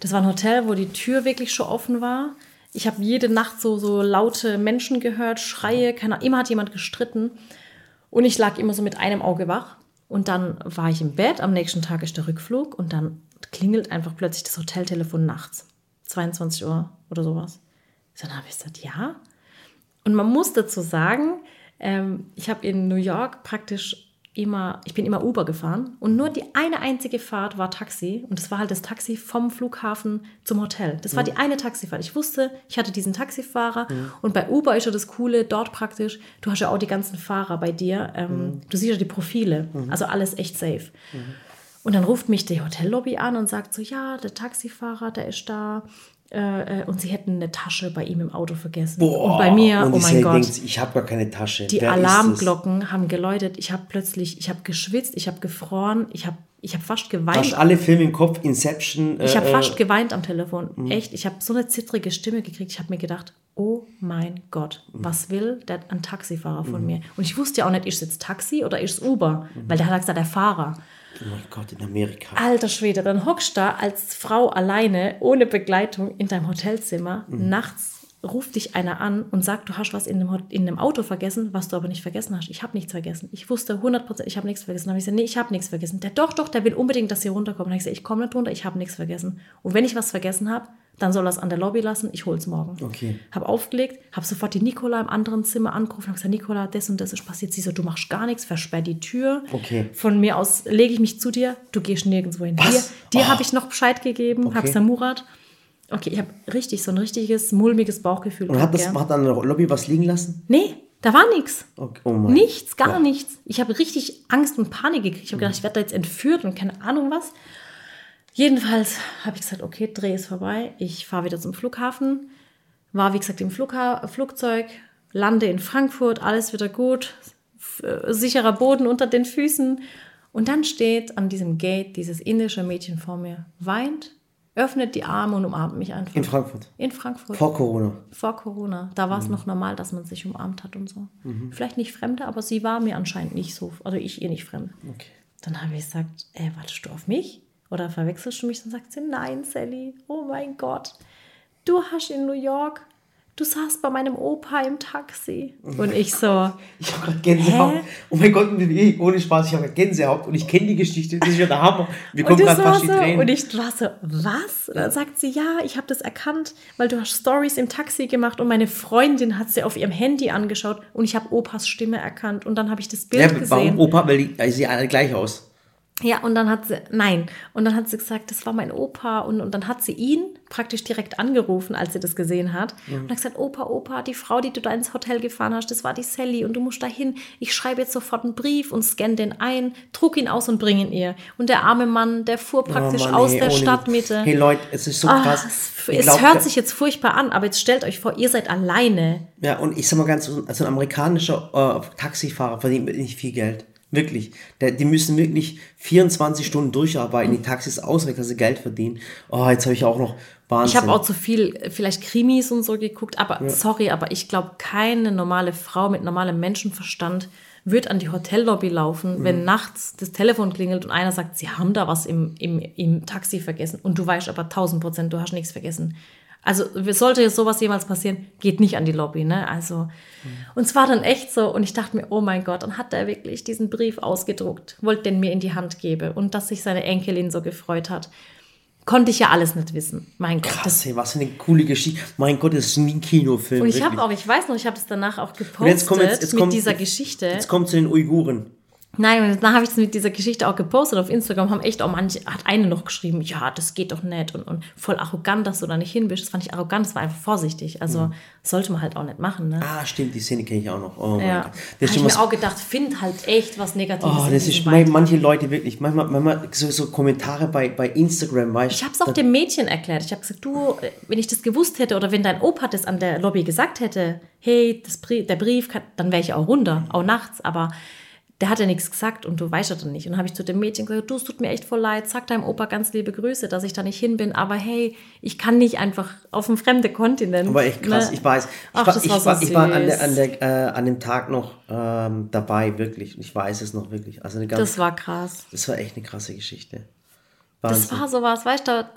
Das war ein Hotel, wo die Tür wirklich schon offen war. Ich habe jede Nacht so, so laute Menschen gehört, Schreie, keine, immer hat jemand gestritten. Und ich lag immer so mit einem Auge wach. Und dann war ich im Bett, am nächsten Tag ist der Rückflug und dann klingelt einfach plötzlich das Hoteltelefon nachts. 22 Uhr oder sowas. Dann habe ich gesagt, ja. Und man muss dazu sagen, ähm, ich habe in New York praktisch immer, ich bin immer Uber gefahren und nur die eine einzige Fahrt war Taxi und das war halt das Taxi vom Flughafen zum Hotel. Das war die eine Taxifahrt. Ich wusste, ich hatte diesen Taxifahrer und bei Uber ist ja das Coole dort praktisch, du hast ja auch die ganzen Fahrer bei dir, ähm, du siehst ja die Profile, also alles echt safe. Und dann ruft mich die Hotellobby an und sagt so, ja, der Taxifahrer, der ist da. Äh, äh, und sie hätten eine Tasche bei ihm im Auto vergessen. Boah, und bei mir, und oh mein Gott. denkt, ich habe gar keine Tasche. Die Wer? Alarmglocken haben geläutet. Ich habe plötzlich, ich habe geschwitzt, ich habe gefroren, ich habe ich hab fast Hast geweint. alle Filme im Kopf, Inception. Ich habe äh, fast geweint am Telefon. Mhm. Echt, ich habe so eine zittrige Stimme gekriegt. Ich habe mir gedacht, oh mein Gott, Mhm. was will der, ein Taxifahrer von mir? Und ich wusste ja auch nicht, ist es jetzt Taxi oder ist es Uber? Weil der hat gesagt, der Fahrer. Oh mein Gott, in Amerika. Alter Schwede, dann hockst du da als Frau alleine, ohne Begleitung in deinem Hotelzimmer. Mhm. Nachts ruft dich einer an und sagt, du hast was in dem, in dem Auto vergessen, was du aber nicht vergessen hast. Ich habe nichts vergessen. Ich wusste 100%, ich habe nichts vergessen. Dann habe ich gesagt, nee, ich habe nichts vergessen. Der doch, doch, der will unbedingt, dass sie runterkommen. Dann habe ich gesagt, ich komme nicht runter, ich habe nichts vergessen. Und wenn ich was vergessen habe, dann soll er es an der Lobby lassen, ich hol's morgen. Okay. Habe aufgelegt, habe sofort die Nicola im anderen Zimmer angerufen und gesagt, Nicola, das und das ist passiert. Sie so, du machst gar nichts, versperr die Tür. Okay. Von mir aus lege ich mich zu dir, du gehst nirgendwo hin. Was? Dir, dir Oh. habe ich noch Bescheid gegeben, Okay. habe gesagt, Murat. Okay, ich habe richtig so ein richtiges mulmiges Bauchgefühl. Und hat das hat an der Lobby was liegen lassen? Nee, da war nichts. Okay. Oh Nichts, gar Gott. nichts. Ich habe richtig Angst und Panik gekriegt. Ich habe gedacht, ich werde da jetzt entführt und keine Ahnung was. Jedenfalls habe ich gesagt, okay, Dreh ist vorbei. Ich fahre wieder zum Flughafen. War, wie gesagt, im Flugha Flugzeug, lande in Frankfurt, alles wieder gut. Äh, sicherer Boden unter den Füßen. Und dann steht an diesem Gate dieses indische Mädchen vor mir, weint, öffnet die Arme und umarmt mich einfach. In Frankfurt. In Frankfurt. Vor Corona. Vor Corona. Da Mhm. war es noch normal, dass man sich umarmt hat und so. Vielleicht nicht Fremde, aber sie war mir anscheinend nicht so, also ich ihr nicht fremd. Okay. Dann habe ich gesagt, ey, wartest du auf mich? Oder verwechselst du mich? Dann sagt sie, nein, Sally, oh mein Gott. Du hast in New York, du saßt bei meinem Opa im Taxi. Und ich so, [laughs] Ich habe gerade Gänsehaut. Hä? Oh mein Gott, ohne Spaß, ich habe gerade Gänsehaut und ich kenne die Geschichte. Das ist ja der Hammer. Wir kommen gerade fast die so, Tränen. und ich war so, was? Und dann sagt sie, ja, ich habe das erkannt, weil du hast Stories im Taxi gemacht und meine Freundin hat sie auf ihrem Handy angeschaut und ich habe Opas Stimme erkannt und dann habe ich das Bild ja, gesehen. warum Opa? Weil die, also sie sehen alle gleich aus. Ja, und dann hat sie, nein, und dann hat sie gesagt, das war mein Opa. Und, und dann hat sie ihn praktisch direkt angerufen, als sie das gesehen hat. Und hat gesagt, Opa, Opa, die Frau, die du da ins Hotel gefahren hast, das war die Sally und du musst dahin. Ich schreibe jetzt sofort einen Brief und scanne den ein, druck ihn aus und bring ihn ihr. Und der arme Mann, der fuhr praktisch Oh Mann, aus hey, der Stadtmitte. Hey Leute, es ist so Ah, krass. es es glaub, hört sich jetzt furchtbar an, aber jetzt stellt euch vor, ihr seid alleine. Ja, und ich sag mal ganz, also ein amerikanischer äh, Taxifahrer verdient nicht viel Geld. Wirklich. Die müssen wirklich 24 Stunden durcharbeiten, die Taxis ausrechnen, dass sie Geld verdienen. Oh, jetzt habe ich auch noch Wahnsinn. Ich habe auch zu viel, vielleicht Krimis und so geguckt, aber sorry, aber ich glaube, keine normale Frau mit normalem Menschenverstand wird an die Hotellobby laufen, wenn nachts das Telefon klingelt und einer sagt, sie haben da was im, im, im Taxi vergessen und du weißt aber 1000 Prozent, du hast nichts vergessen. Also sollte jetzt sowas jemals passieren, geht nicht an die Lobby, ne? Also und es war dann echt so und ich dachte mir, oh mein Gott, dann hat er wirklich diesen Brief ausgedruckt, wollte den mir in die Hand geben und dass sich seine Enkelin so gefreut hat, konnte ich ja alles nicht wissen. Mein Gott, Krass, ey, was für eine coole Geschichte. Mein Gott, das ist ein Kinofilm. und ich habe auch, ich weiß noch, ich habe das danach auch gepostet jetzt kommt jetzt, jetzt mit kommt, dieser Geschichte. Jetzt kommt zu den Uiguren. Nein, und dann habe ich es mit dieser Geschichte auch gepostet auf Instagram, haben echt auch manche, hat eine noch geschrieben, ja, das geht doch nicht und, und voll arrogant, dass du da nicht hin bist. Das fand ich arrogant, das war einfach vorsichtig. Also sollte man halt auch nicht machen, ne? Ah, stimmt, die Szene kenne ich auch noch. Oh mein ja. Habe ich mir auch gedacht, find halt echt was Negatives. Oh, das ist mein, manche Leute wirklich, manchmal, manchmal so, so Kommentare bei, bei Instagram, weißt Ich habe es auch dem Mädchen erklärt. Ich habe gesagt, du, wenn ich das gewusst hätte oder wenn dein Opa das an der Lobby gesagt hätte, hey, das der Brief, kann, dann wäre ich auch runter, auch nachts. Aber der hat ja nichts gesagt und du weißt ja dann nicht. Und dann habe ich zu dem Mädchen gesagt, du, es tut mir echt voll leid, sag deinem Opa ganz liebe Grüße, dass ich da nicht hin bin. Aber hey, ich kann nicht einfach auf einen fremden Kontinent. Aber echt krass, ne? ich weiß. Ich Ach, war, das ich war so ich war an, der, an, der, äh, an dem Tag noch ähm, dabei, wirklich. Ich weiß es noch wirklich. Also eine ganz, Das war krass. das war echt eine krasse Geschichte. Das Wahnsinn. war sowas, weißt du, da,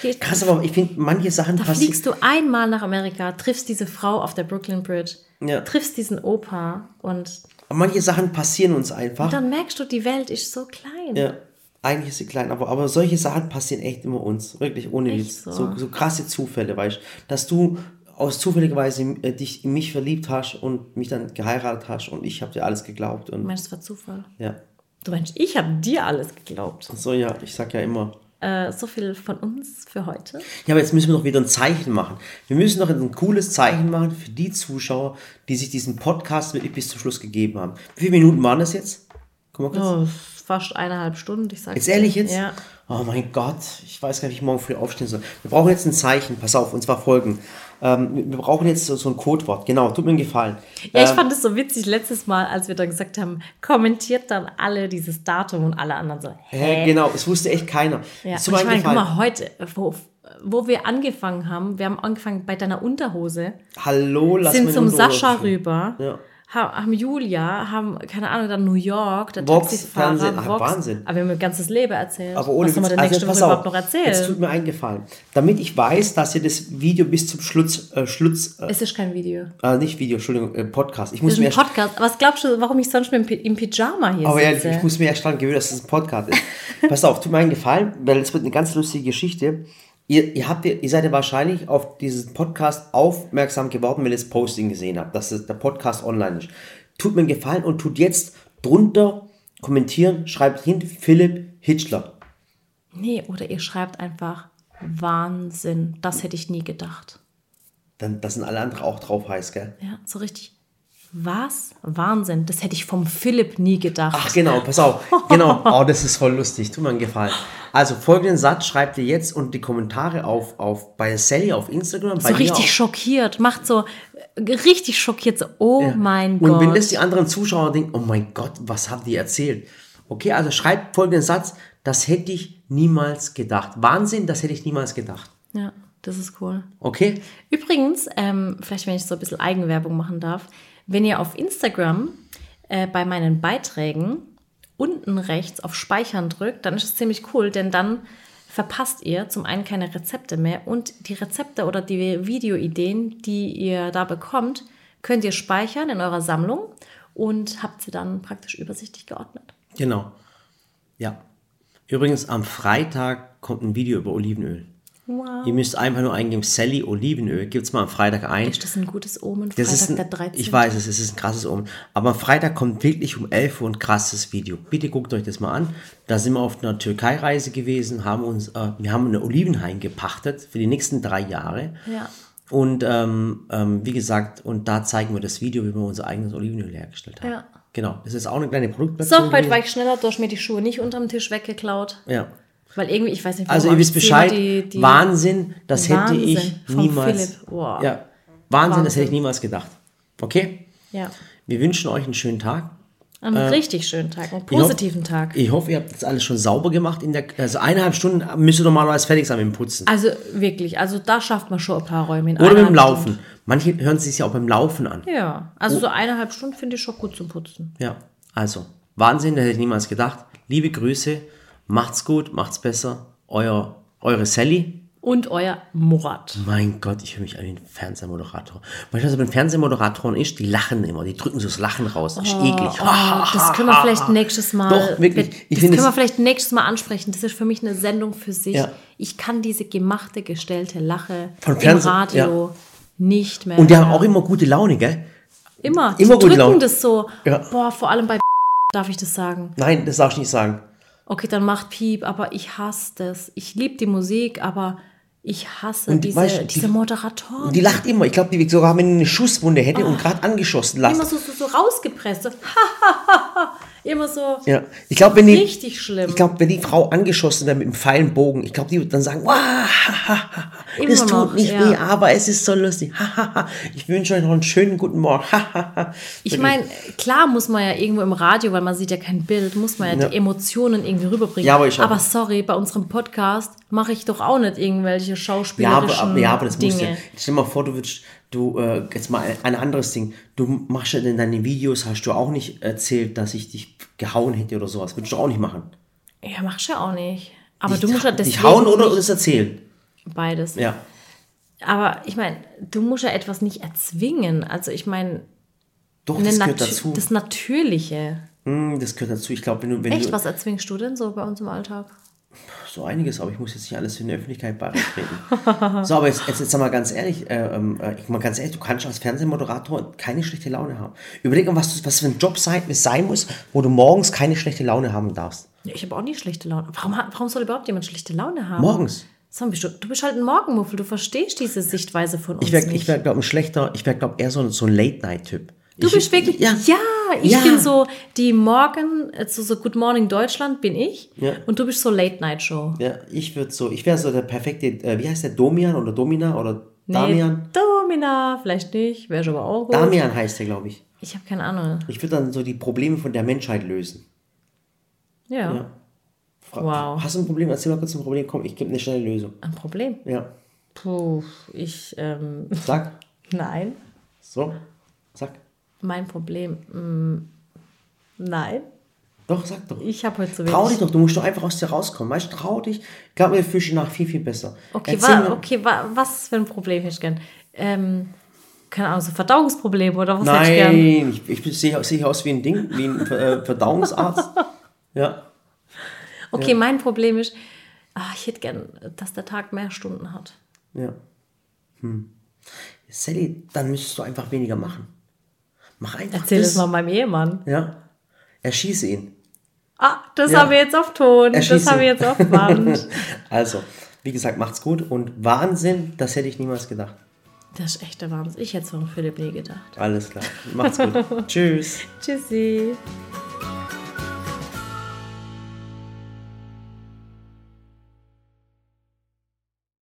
geht, Krass, aber ich finde, manche Sachen da fliegst du einmal nach Amerika, triffst diese Frau auf der Brooklyn Bridge, Ja. triffst diesen Opa und Manche Sachen passieren uns einfach. dann merkst du, die Welt ist so klein. Ja. Eigentlich ist sie klein, aber, aber solche Sachen passieren echt immer uns. Wirklich ohne Witz. so? So, so krasse Zufälle, weißt du. Dass du aus zufälligerweise äh, dich in mich verliebt hast und mich dann geheiratet hast und ich habe dir alles geglaubt. Du Und meinst, es war Zufall? ja. Du meinst, ich habe dir alles geglaubt. So, ja, ich sag ja immer. Äh, so viel von uns für heute. Ja, aber jetzt müssen wir noch wieder ein Zeichen machen. Wir müssen noch ein cooles Zeichen machen für die Zuschauer, die sich diesen Podcast wirklich bis zum Schluss gegeben haben. Wie viele Minuten waren das jetzt? Guck mal kurz. Oh, fast eineinhalb Stunden, ich sag Jetzt ehrlich jetzt? Ja. Oh mein Gott, ich weiß gar nicht, wie ich morgen früh aufstehen soll. Wir brauchen jetzt ein Zeichen, pass auf, und zwar folgen. Ähm, wir brauchen jetzt so, so ein Codewort. Genau, tut mir einen Gefallen. Ja, ich Ähm, fand es so witzig letztes Mal, als wir dann gesagt haben, kommentiert dann alle dieses Datum und alle anderen so, Hä, hä? genau, es wusste echt keiner. Ja, und ich meine, guck mal, heute, wo, wo wir angefangen haben, wir haben angefangen bei deiner Unterhose, Hallo, lass sind zum Sascha rüber, Ja. Ha- haben Julia, haben, keine Ahnung, dann New York, der Vox, Taxifahrer, Fernsehen, ach, Vox. Wahnsinn. Aber wir haben mein ganzes Leben erzählt. Aber ohne Was haben wir denn nächste pass Woche überhaupt noch Jetzt erzählen? tut mir eingefallen. Damit ich weiß, dass ihr das Video bis zum Schluss, äh, Schluss äh, Es ist kein Video. äh, nicht Video, Entschuldigung, äh, Podcast. Ich Es muss ist mir ein erst, Podcast. Was glaubst du, warum ich sonst Pi- im Pyjama hier aber sitze? ehrlich, ich muss mir erst dran gewöhnen, dass es ein Podcast ist. [laughs] Pass auf, tut mir einen Gefallen, weil es wird eine ganz lustige Geschichte. Ihr, ihr, habt, ihr seid ja wahrscheinlich auf diesen Podcast aufmerksam geworden, wenn ihr das Posting gesehen habt, dass der Podcast online ist. Tut mir einen Gefallen und tut jetzt drunter kommentieren, schreibt hin Philipp Hitchler. Nee, oder ihr schreibt einfach Wahnsinn. Das hätte ich nie gedacht. Dann, das sind alle anderen auch drauf heiß, gell? Ja, so richtig. Was? Wahnsinn. Das hätte ich vom Philipp nie gedacht. Ach genau, pass auf. Genau. [laughs] Oh, das ist voll lustig. Tut mir einen Gefallen. Also folgenden Satz schreibt ihr jetzt und die Kommentare auf, auf bei Sally auf Instagram. so richtig auch. schockiert. Macht so äh, richtig schockiert. So, oh mein Und Gott. wenn das die anderen Zuschauer denken, oh mein Gott, was haben die erzählt? Okay, also schreibt folgenden Satz. Das hätte ich niemals gedacht. Wahnsinn, das hätte ich niemals gedacht. ja, das ist cool. Okay? Übrigens, ähm, vielleicht wenn ich so ein bisschen Eigenwerbung machen darf, wenn ihr auf Instagram äh, bei meinen Beiträgen unten rechts auf Speichern drückt, dann ist es ziemlich cool, denn dann verpasst ihr zum einen keine Rezepte mehr und die Rezepte oder die Videoideen, die ihr da bekommt, könnt ihr speichern in eurer Sammlung und habt sie dann praktisch übersichtlich geordnet. Genau. Ja. Übrigens, am Freitag kommt ein Video über Olivenöl. Wow. Ihr müsst einfach nur eingeben, Sally Olivenöl. Gibt es mal am Freitag ein. Ist das ein gutes Omen? Das Freitag ist ein, der 13. Ich weiß es, es ist ein krasses Omen. Aber am Freitag kommt wirklich um 11 Uhr ein krasses Video. Bitte guckt euch das mal an. Da sind wir auf einer Türkei-Reise gewesen, haben uns, äh, wir haben eine Olivenhain gepachtet für die nächsten drei Jahre. Ja. Und ähm, ähm, wie gesagt, und da zeigen wir das Video, wie wir unser eigenes Olivenöl hergestellt haben. Ja. Genau, das ist auch eine kleine So, Produktplattform. heute war ich schneller, du hast mir die Schuhe nicht unterm Tisch weggeklaut. Ja. Weil irgendwie, ich weiß nicht, Also ihr wisst ich Bescheid, die- die- Wahnsinn, das hätte Wahnsinn ich vom niemals. Philipp. Wow. Ja, Wahnsinn, das hätte ich Wahnsinn. niemals gedacht. Okay? Ja. Wir wünschen euch einen schönen Tag. Einen richtig schönen Tag, einen Äh, Ich hoff- positiven Tag. Ich hoffe, ihr habt das alles schon sauber gemacht. In der, also eineinhalb Stunden müsst ihr normalerweise fertig sein mit dem Putzen. Also wirklich, also da schafft man schon ein paar Räume in Oder mit dem Laufen. Manche hören sich ja auch beim Laufen an. Stunden. Ja, also Oh. so eineinhalb Stunden finde ich schon gut zum Putzen. Ja, also Wahnsinn, das hätte ich niemals gedacht. Liebe Grüße, macht's gut, macht's besser. Euer, eure Sally. Und euer Murat. Mein Gott, ich höre mich an wie ein Fernsehmoderator. Manchmal so den Fernsehmoderatoren ist, die lachen immer, die drücken so das Lachen raus. Das ist eklig. Oh, das können wir vielleicht nächstes Mal. Doch, wirklich. Ich Das können wir es- vielleicht nächstes Mal ansprechen. Das ist für mich eine Sendung für sich. Ja. Ich kann diese gemachte, gestellte Lache Von im Radio nicht mehr. Und die haben auch immer gute Laune, gell? immer, die immer gute drücken Laune. das so. Ja. Boah, vor allem bei [laughs] darf ich das sagen. Nein, das darf ich nicht sagen. Okay, dann macht Piep, aber ich hasse das. Ich liebe die Musik, aber ich hasse Und die- diese, weißt diese die- Moderatoren. Die lacht immer. Ich glaube, die sogar, wenn die eine Schusswunde hätte und gerade angeschossen immer lassen. so, so, so rausgepresst. So. Immer so Ja, ich glaube, wenn die, richtig schlimm. ich glaube, wenn die Frau angeschossen wäre mit dem Pfeilenbogen, ich glaube, die wird dann sagen, wow, das tut noch, nicht ja. weh, aber es ist so lustig. ich wünsche euch noch einen schönen guten Morgen. Ich meine, klar muss man ja irgendwo im Radio, weil man sieht ja kein Bild, muss man ja, Ja. die Emotionen irgendwie rüberbringen. Ja, aber ich auch. sorry, bei unserem Podcast mache ich doch auch nicht irgendwelche ja, schauspielerischen aber, aber, ja, aber das Dinge. musst du. Stell dir mal vor, du würdest, du, äh, jetzt mal ein anderes Ding. Du machst ja in deinen Videos, hast du auch nicht erzählt, dass ich dich gehauen hätte oder sowas. Würdest du auch nicht machen. Ja, machst du ja auch nicht. Aber Dich- du musst ja Dich deswegen hauen oder das erzählen. beides. Ja. Aber ich meine, du musst ja etwas nicht erzwingen. Also ich meine, Doch, das gehört dazu. das Natürliche. Hm, das gehört dazu. Ich glaube, wenn du, wenn Echt, du was erzwingst du denn so bei uns im Alltag? So einiges, aber ich muss jetzt nicht alles in der Öffentlichkeit beitreten. [laughs] so, aber jetzt, jetzt, jetzt sag mal ganz ehrlich, äh, ähm, äh, ich mal ganz ehrlich, du kannst als Fernsehmoderator keine schlechte Laune haben. Überleg mal, was, du, was für ein Job sein, sein muss, wo du morgens keine schlechte Laune haben darfst. Ja, ich habe auch nie schlechte Laune. Warum, warum soll überhaupt jemand schlechte Laune haben? Morgens. Bist du, bist halt ein Morgenmuffel, du verstehst diese Sichtweise von uns Ich wäre, ich wär, glaube ein schlechter, ich wäre, glaube eher so, ein- so ein Late-Night-Typ. Du Ich- bist wirklich, ja, Ja. ich Ja. bin so die Morgen, also so Good Morning Deutschland bin ich Ja. und du bist so Late Night Show. Ja, ich würde so, ich wäre so der perfekte, äh, wie heißt der, Domian oder Domina oder Damian? Nee, Domina, vielleicht nicht, wäre schon aber auch gut. Damian heißt der, glaube ich. Ich habe keine Ahnung. Ich würde dann so die Probleme von der Menschheit lösen. Ja, Ja. Wow. Hast du ein Problem? Erzähl mal kurz ein Problem. Komm, ich gebe eine schnelle Lösung. ein Problem. Ja. Puh, ich, ähm, Sag. [laughs] nein. So. Sag. Mein Problem, mm, nein. Doch, sag doch. Ich habe heute so Trau dich wenig. doch, du musst doch einfach aus dir rauskommen. Weißt du, trau dich. Ich glaube, mir Fische nach viel, viel besser. Okay, wa, okay wa, was für ein Problem hätte ich gern? Ähm, keine Ahnung, so Verdauungsprobleme oder was hätte ich gern? Nein, ich, ich sehe sehe aus wie ein Ding, wie ein äh, Verdauungsarzt. [laughs] Ja. Okay, mein Problem ist, ah, ich hätte gern, dass der Tag mehr Stunden hat. Ja. Hm. Sally, dann müsstest du einfach weniger machen. Mach einfach Erzähl das. es mal meinem Ehemann. Ja. Erschieße ihn. Ah, das Ja. haben wir jetzt auf Ton. Das Erschieße. haben wir jetzt auf Band. [laughs] Also, wie gesagt, macht's gut und Wahnsinn, das hätte ich niemals gedacht. Das ist echt der Wahnsinn. Ich hätte es von Philipp nie gedacht. Alles klar. Macht's gut. [laughs] Tschüss. Tschüssi.